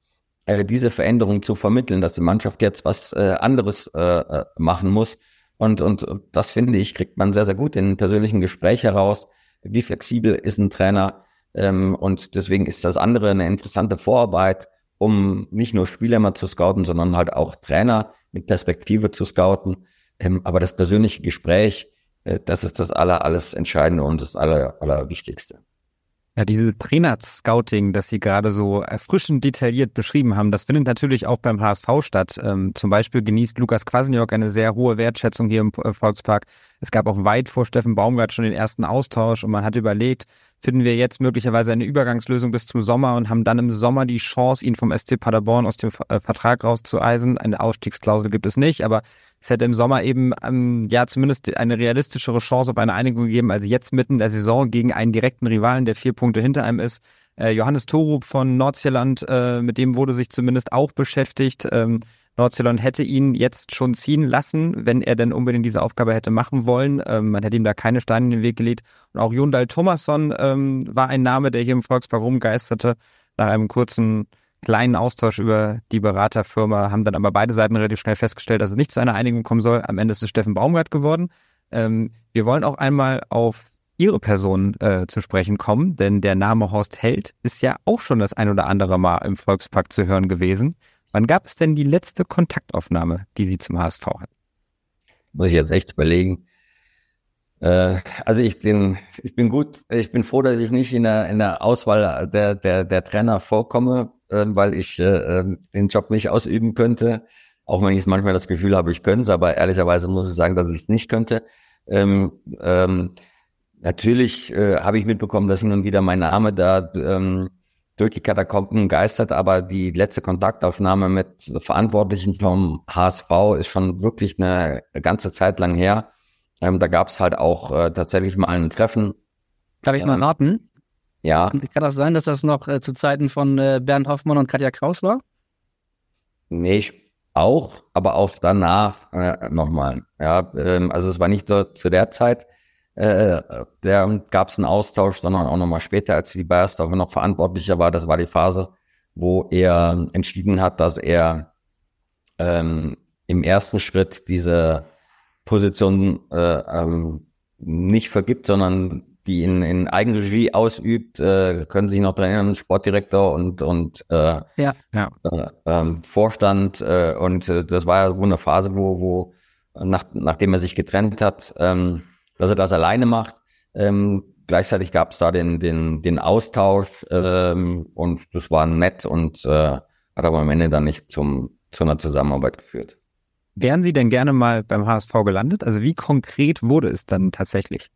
äh, diese Veränderung zu vermitteln, dass die Mannschaft jetzt was äh, anderes äh, äh machen muss. Und, und das finde ich, kriegt man sehr, sehr gut in persönlichen Gespräch heraus. Wie flexibel ist ein Trainer? Ähm, und deswegen ist das andere eine interessante Vorarbeit um nicht nur Spieler mal zu scouten, sondern halt auch Trainer mit Perspektive zu scouten. Ähm, aber das persönliche Gespräch, äh, das ist das aller, alles Entscheidende und das aller, allerwichtigste. Ja, diese Trainer-Scouting, das Sie gerade so erfrischend detailliert beschrieben haben, das findet natürlich auch beim HSV statt. Ähm, zum Beispiel genießt Lukas Kwasniok eine sehr hohe Wertschätzung hier im Volkspark. Es gab auch weit vor Steffen Baumgart schon den ersten Austausch und man hat überlegt, finden wir jetzt möglicherweise eine Übergangslösung bis zum Sommer und haben dann im Sommer die Chance, ihn vom SC Paderborn aus dem äh, Vertrag rauszueisen. Eine Ausstiegsklausel gibt es nicht, aber es hätte im Sommer eben ähm, ja zumindest eine realistischere Chance auf eine Einigung gegeben, als jetzt mitten in der Saison gegen einen direkten Rivalen, der vier Punkte hinter einem ist. Äh, Johannes Torup von Nordsjælland, äh, mit dem wurde sich zumindest auch beschäftigt. Ähm, Nordsjælland hätte ihn jetzt schon ziehen lassen, wenn er denn unbedingt diese Aufgabe hätte machen wollen. Ähm, man hätte ihm da keine Steine in den Weg gelegt. Und auch Jundal Thomasson ähm, war ein Name, der hier im Volkspark rumgeisterte. Nach einem kurzen kleinen Austausch über die Beraterfirma haben dann aber beide Seiten relativ schnell festgestellt, dass es nicht zu einer Einigung kommen soll. Am Ende ist es Steffen Baumgart geworden. Ähm, wir wollen auch einmal auf Ihre Person äh, zu sprechen kommen, denn der Name Horst Held ist ja auch schon das ein oder andere Mal im Volkspark zu hören gewesen. Wann gab es denn die letzte Kontaktaufnahme, die Sie zum HSV hatten? Muss ich jetzt echt überlegen. Äh, also ich bin, ich bin gut, ich bin froh, dass ich nicht in der, in der Auswahl der, der, der Trainer vorkomme, äh, weil ich äh, den Job nicht ausüben könnte. Auch wenn ich manchmal das Gefühl habe, ich könnte es, aber ehrlicherweise muss ich sagen, dass ich es nicht könnte. Ähm, ähm, natürlich äh, habe ich mitbekommen, dass hin und wieder mein Name da ähm, durch die Katakomben geistert, aber die letzte Kontaktaufnahme mit Verantwortlichen vom HSV ist schon wirklich eine ganze Zeit lang her. Ähm, da gab es halt auch äh, tatsächlich mal ein Treffen. Darf ich ähm, mal raten? Ja. Kann das sein, dass das noch äh, zu Zeiten von äh, Bernd Hoffmann und Katja Kraus war? Nee, ich auch, aber auch danach äh, nochmal. Ja, ähm, also es war nicht dort zu der Zeit äh, der gab es einen Austausch, sondern auch nochmal später, als die Bayersdorf noch verantwortlicher war. Das war die Phase, wo er entschieden hat, dass er ähm, im ersten Schritt diese Position äh, ähm, nicht vergibt, sondern die in, in Eigenregie ausübt, äh, können sich noch daran erinnern, Sportdirektor und, und äh, ja. Ja. Äh, ähm, Vorstand. Äh, und äh, das war ja so eine Phase, wo, wo nach, nachdem er sich getrennt hat, ähm, dass er das alleine macht. Ähm, gleichzeitig gab es da den, den, den Austausch ähm, und das war nett und äh, hat aber am Ende dann nicht zum, zu einer Zusammenarbeit geführt. Wären Sie denn gerne mal beim HSV gelandet? Also wie konkret wurde es dann tatsächlich?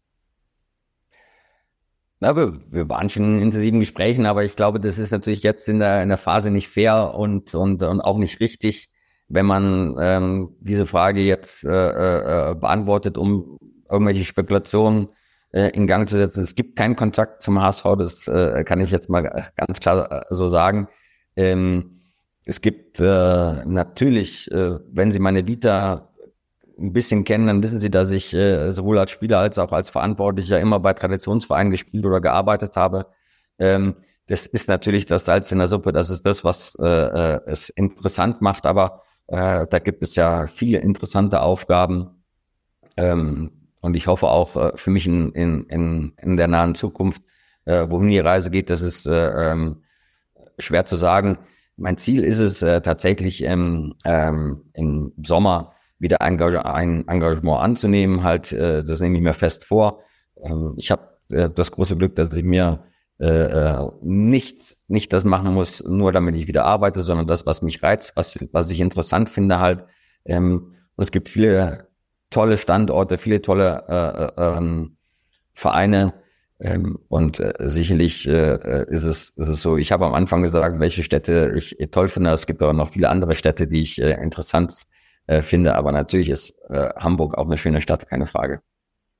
Na, wir, wir waren schon in intensiven Gesprächen, aber ich glaube, das ist natürlich jetzt in der, in der Phase nicht fair und, und, und auch nicht richtig, wenn man ähm, diese Frage jetzt äh, äh, beantwortet, um irgendwelche Spekulationen äh, in Gang zu setzen. Es gibt keinen Kontakt zum HSV, das äh, kann ich jetzt mal ganz klar äh, so sagen. Ähm, es gibt äh, natürlich, äh, wenn Sie meine Vita ein bisschen kennen, dann wissen Sie, dass ich äh, sowohl als Spieler als auch als Verantwortlicher immer bei Traditionsvereinen gespielt oder gearbeitet habe. Ähm, das ist natürlich das Salz in der Suppe. Das ist das, was äh, äh es interessant macht. Aber äh, da gibt es ja viele interessante Aufgaben. Ähm, und ich hoffe auch äh, für mich in, in, in, in der nahen Zukunft, äh, wohin die Reise geht, das ist äh, ähm, schwer zu sagen. Mein Ziel ist es äh, tatsächlich ähm, ähm, im Sommer wieder ein, Engagement anzunehmen. Halt, äh, das nehme ich mir fest vor. Ähm, ich habe das große Glück, dass ich mir äh, nicht nicht das machen muss, nur damit ich wieder arbeite, sondern das, was mich reizt, was was ich interessant finde halt. Ähm, und es gibt viele tolle Standorte, viele tolle äh, äh, ähm, Vereine. Ähm, und äh, sicherlich äh, äh, ist, es, ist es so, ich habe am Anfang gesagt, welche Städte ich toll finde. Es gibt aber noch viele andere Städte, die ich äh, interessant äh, finde. Aber natürlich ist äh, Hamburg auch eine schöne Stadt, keine Frage.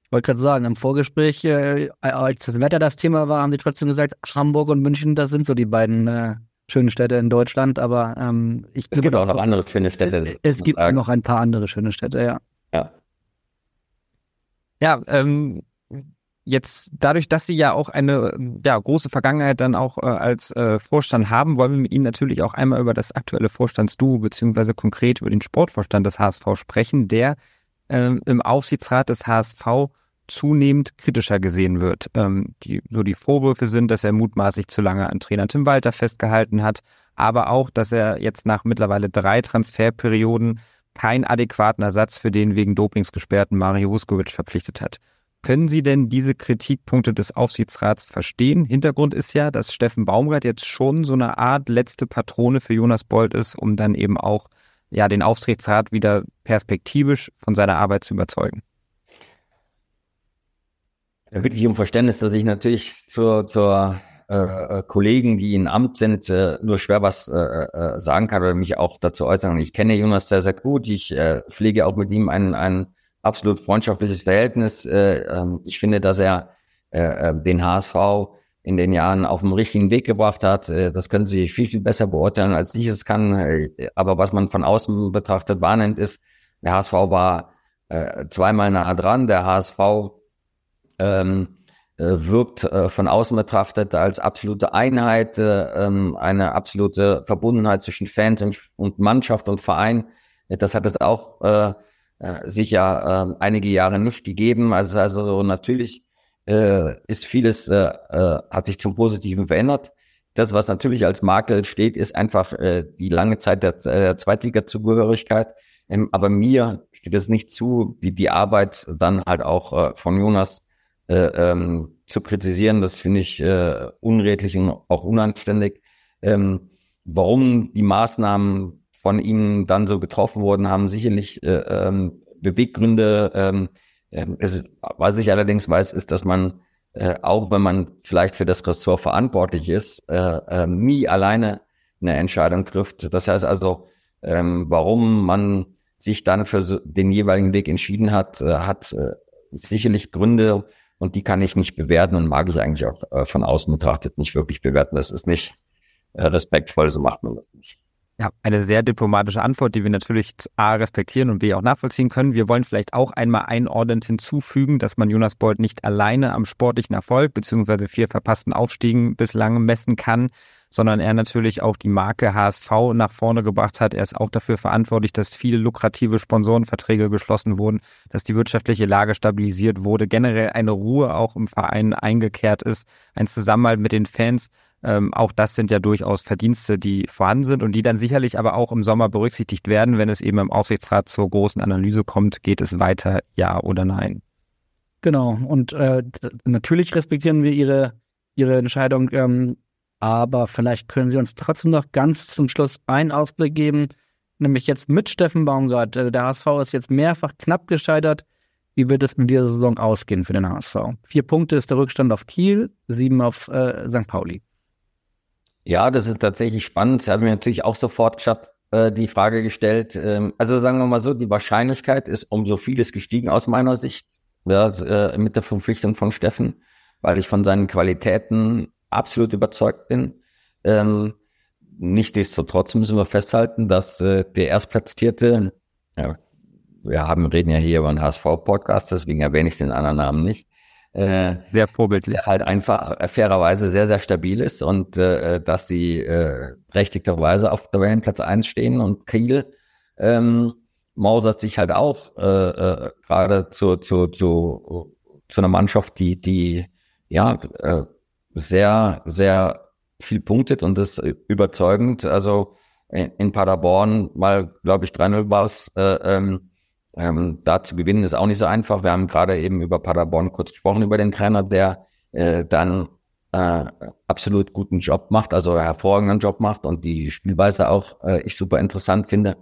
Ich wollte gerade sagen, im Vorgespräch, äh, als das Wetter das Thema war, haben die trotzdem gesagt, Hamburg und München, das sind so die beiden äh, schönen Städte in Deutschland. Aber ähm, ich es gibt auch noch andere schöne Städte. Es, es gibt sagen. noch ein paar andere schöne Städte, ja. Ja. Ähm, jetzt dadurch, dass Sie ja auch eine ja, große Vergangenheit dann auch äh, als äh, Vorstand haben, wollen wir mit Ihnen natürlich auch einmal über das aktuelle Vorstandsduo beziehungsweise konkret über den Sportvorstand des HSV sprechen, der ähm, im Aufsichtsrat des HSV zunehmend kritischer gesehen wird. Ähm, die, so die Vorwürfe sind, dass er mutmaßlich zu lange an Trainer Tim Walter festgehalten hat, aber auch, dass er jetzt nach mittlerweile drei Transferperioden keinen adäquaten Ersatz für den wegen Dopings gesperrten Mario Vuskovic verpflichtet hat. Können Sie denn diese Kritikpunkte des Aufsichtsrats verstehen? Hintergrund ist ja, dass Steffen Baumgart jetzt schon so eine Art letzte Patrone für Jonas Bold ist, um dann eben auch ja, den Aufsichtsrat wieder perspektivisch von seiner Arbeit zu überzeugen. Da bitte ich um Verständnis, dass ich natürlich zur, zur äh, äh, Kollegen, die in Amt sind, äh, nur schwer was äh, äh, sagen kann oder mich auch dazu äußern. Ich kenne Jonas sehr, sehr gut. Ich äh, pflege auch mit ihm ein, ein absolut freundschaftliches Verhältnis. Äh, äh, ich finde, dass er äh, äh den HSV in den Jahren auf dem richtigen Weg gebracht hat. Das können Sie viel, viel besser beurteilen, als ich es kann. Aber was man von außen betrachtet wahrnimmt, ist, der HSV war äh, zweimal nah dran. Der HSV ähm, wirkt von außen betrachtet als absolute Einheit, ähm, eine absolute Verbundenheit zwischen Fans und Mannschaft und Verein. Das hat es auch äh, sicher äh, einige Jahre nicht gegeben. Also, also natürlich äh, ist vieles, äh, äh, hat sich zum Positiven verändert. Das, was natürlich als Makel steht, ist einfach äh, die lange Zeit der, äh, Zweitliga-Zugehörigkeit. Ähm, aber mir steht es nicht zu, die, die Arbeit dann halt auch äh, von Jonas äh, ähm, zu kritisieren. Das finde ich äh, unredlich und auch unanständig. Ähm, warum die Maßnahmen von ihm dann so getroffen wurden, haben sicherlich äh, ähm, Beweggründe. Ähm, ähm, es, was ich allerdings weiß, ist, dass man, äh, auch wenn man vielleicht für das Ressort verantwortlich ist, äh, äh, nie alleine eine Entscheidung trifft. Das heißt also, ähm, warum man sich dann für den jeweiligen Weg entschieden hat, äh, hat äh, sicherlich Gründe und die kann ich nicht bewerten und mag ich eigentlich auch äh, von außen betrachtet nicht wirklich bewerten. Das ist nicht äh, respektvoll, so macht man das nicht. Ja, eine sehr diplomatische Antwort, die wir natürlich A respektieren und B auch nachvollziehen können. Wir wollen vielleicht auch einmal einordnend hinzufügen, dass man Jonas Bolt nicht alleine am sportlichen Erfolg beziehungsweise vier verpassten Aufstiegen bislang messen kann, sondern er natürlich auch die Marke HSV nach vorne gebracht hat. Er ist auch dafür verantwortlich, dass viele lukrative Sponsorenverträge geschlossen wurden, dass die wirtschaftliche Lage stabilisiert wurde, generell eine Ruhe auch im Verein eingekehrt ist, ein Zusammenhalt mit den Fans ähm, auch das sind ja durchaus Verdienste, die vorhanden sind und die dann sicherlich aber auch im Sommer berücksichtigt werden, wenn es eben im Aufsichtsrat zur großen Analyse kommt, geht es weiter, ja oder nein. Genau, und äh, natürlich respektieren wir Ihre, Ihre Entscheidung, ähm, aber vielleicht können Sie uns trotzdem noch ganz zum Schluss einen Ausblick geben, nämlich jetzt mit Steffen Baumgart. Also der HSV ist jetzt mehrfach knapp gescheitert. Wie wird es mit dieser Saison ausgehen für den HSV? Vier Punkte ist der Rückstand auf Kiel, sieben auf äh, St. Pauli. Ja, das ist tatsächlich spannend. Sie haben mir natürlich auch sofort äh, die Frage gestellt. Ähm, also sagen wir mal so, die Wahrscheinlichkeit ist um so vieles gestiegen aus meiner Sicht ja, äh, mit der Verpflichtung von Steffen, weil ich von seinen Qualitäten absolut überzeugt bin. Ähm, Nichtsdestotrotz müssen wir festhalten, dass äh, der Erstplatzierte, ja, wir haben reden ja hier über einen HSV-Podcast, deswegen erwähne ich den anderen Namen nicht, äh, sehr vorbildlich. halt einfach fairerweise sehr, sehr stabil ist und äh, dass sie äh, berechtigterweise auf der Tabellenplatz 1 stehen und Kiel ähm, mausert sich halt auch äh, äh, gerade zu, zu, zu, zu einer Mannschaft, die, die ja äh, sehr, sehr viel punktet und das überzeugend. Also in, in Paderborn mal, glaube ich, 3-0 war es, äh, ähm, Ähm, da zu gewinnen ist auch nicht so einfach. Wir haben gerade eben über Paderborn kurz gesprochen, über den Trainer, der äh, dann äh, absolut guten Job macht, also hervorragenden Job macht und die Spielweise auch äh, ich super interessant finde.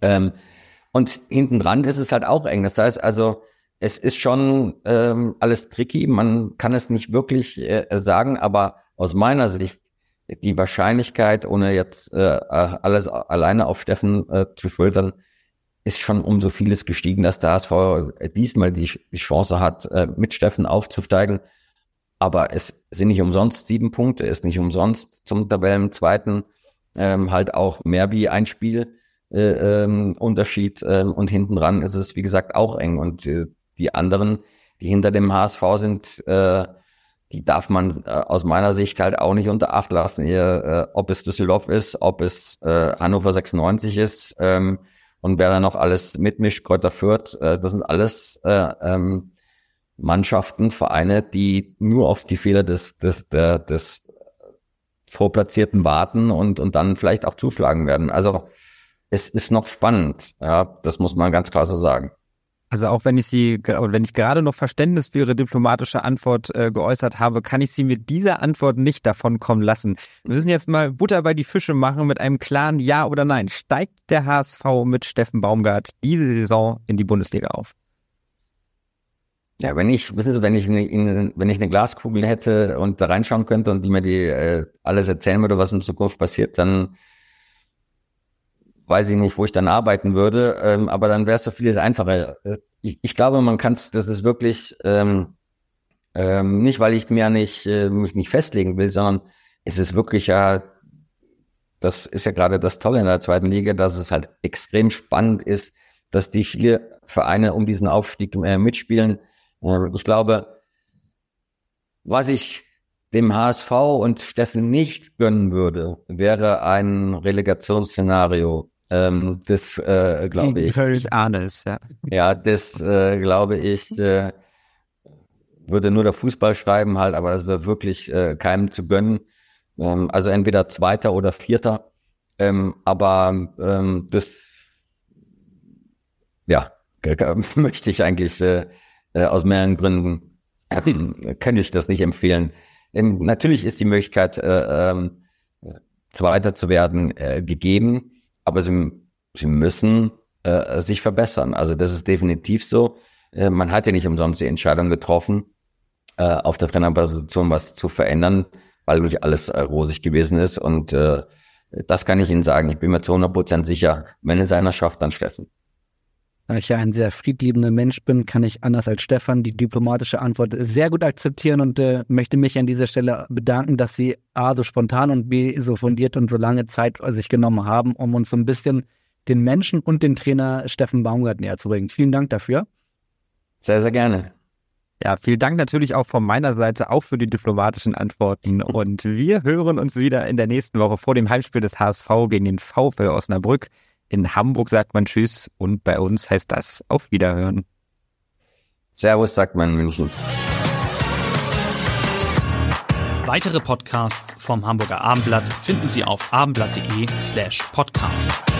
Ähm, und hinten dran ist es halt auch eng. Das heißt also, es ist schon ähm, alles tricky. Man kann es nicht wirklich äh, sagen, aber aus meiner Sicht die Wahrscheinlichkeit, ohne jetzt äh, alles alleine auf Steffen äh, zu schultern, ist schon um so vieles gestiegen, dass der HSV diesmal die, die Chance hat, äh, mit Steffen aufzusteigen. Aber es sind nicht umsonst sieben Punkte, ist nicht umsonst zum Tabellenzweiten ähm, halt auch mehr wie ein Spiel äh, ähm, Unterschied äh, und hinten dran ist es wie gesagt auch eng und äh, die anderen, die hinter dem HSV sind, äh, die darf man äh, aus meiner Sicht halt auch nicht unter Acht lassen, ihr, äh, ob es Düsseldorf ist, ob es äh, Hannover 96 ist ähm, und wer da noch alles mitmischt, Kräuter Fürth, äh, das sind alles äh, ähm, Mannschaften, Vereine, die nur auf die Fehler des, des, der, des Vorplatzierten warten und, und dann vielleicht auch zuschlagen werden. Also es ist noch spannend, ja, das muss man ganz klar so sagen. Also auch wenn ich sie, wenn ich gerade noch Verständnis für Ihre diplomatische Antwort äh, geäußert habe, kann ich Sie mit dieser Antwort nicht davon kommen lassen. Wir müssen jetzt mal Butter bei die Fische machen mit einem klaren Ja oder Nein. Steigt der HSV mit Steffen Baumgart diese Saison in die Bundesliga auf? Ja, wenn ich, wissen Sie, wenn ich eine, wenn ich eine Glaskugel hätte und da reinschauen könnte und die mir die äh, alles erzählen würde, was in Zukunft passiert, dann weiß ich nicht, wo ich dann arbeiten würde, ähm, aber dann wäre es so vieles einfacher. Äh, ich, ich glaube, man kann es, das ist wirklich ähm, ähm, nicht, weil ich mir nicht äh, mich nicht festlegen will, sondern es ist wirklich ja, das ist ja gerade das Tolle in der zweiten Liga, dass es halt extrem spannend ist, dass die viele Vereine um diesen Aufstieg äh, mitspielen. Äh, ich glaube, was ich dem HSV und Steffen nicht gönnen würde, wäre ein Relegationsszenario ähm, das äh, glaube ich. Völlig ahnes, ja. Ja, das äh, glaube ich, äh, würde nur der Fußball schreiben halt, aber das wäre wirklich äh, keinem zu gönnen. Ähm, also entweder Zweiter oder Vierter. Ähm, aber ähm, das, ja, [laughs] möchte ich eigentlich äh, äh, aus mehreren Gründen, [clears throat] kann ich das nicht empfehlen. Ähm, natürlich ist die Möglichkeit, äh, äh, Zweiter zu werden, äh, gegeben aber sie, sie müssen äh, sich verbessern. Also das ist definitiv so. Äh, man hat ja nicht umsonst die Entscheidung getroffen, äh, auf der Trainerposition was zu verändern, weil nicht alles äh, rosig gewesen ist. Und äh, das kann ich Ihnen sagen. Ich bin mir zu 100 Prozent sicher, wenn es einer schafft, dann Steffen. Da ich ja ein sehr friedliebender Mensch bin, kann ich anders als Stefan die diplomatische Antwort sehr gut akzeptieren und äh, möchte mich an dieser Stelle bedanken, dass Sie A so spontan und B so fundiert und so lange Zeit sich genommen haben, um uns so ein bisschen den Menschen und den Trainer Steffen Baumgart näher zu bringen. Vielen Dank dafür. Sehr, sehr gerne. Ja, vielen Dank natürlich auch von meiner Seite, auch für die diplomatischen Antworten. [laughs] Und wir hören uns wieder in der nächsten Woche vor dem Heimspiel des HSV gegen den VfL Osnabrück. In Hamburg sagt man Tschüss und bei uns heißt das Auf Wiederhören. Servus sagt man in München. Weitere Podcasts vom Hamburger Abendblatt finden Sie auf abendblatt.de slash podcast.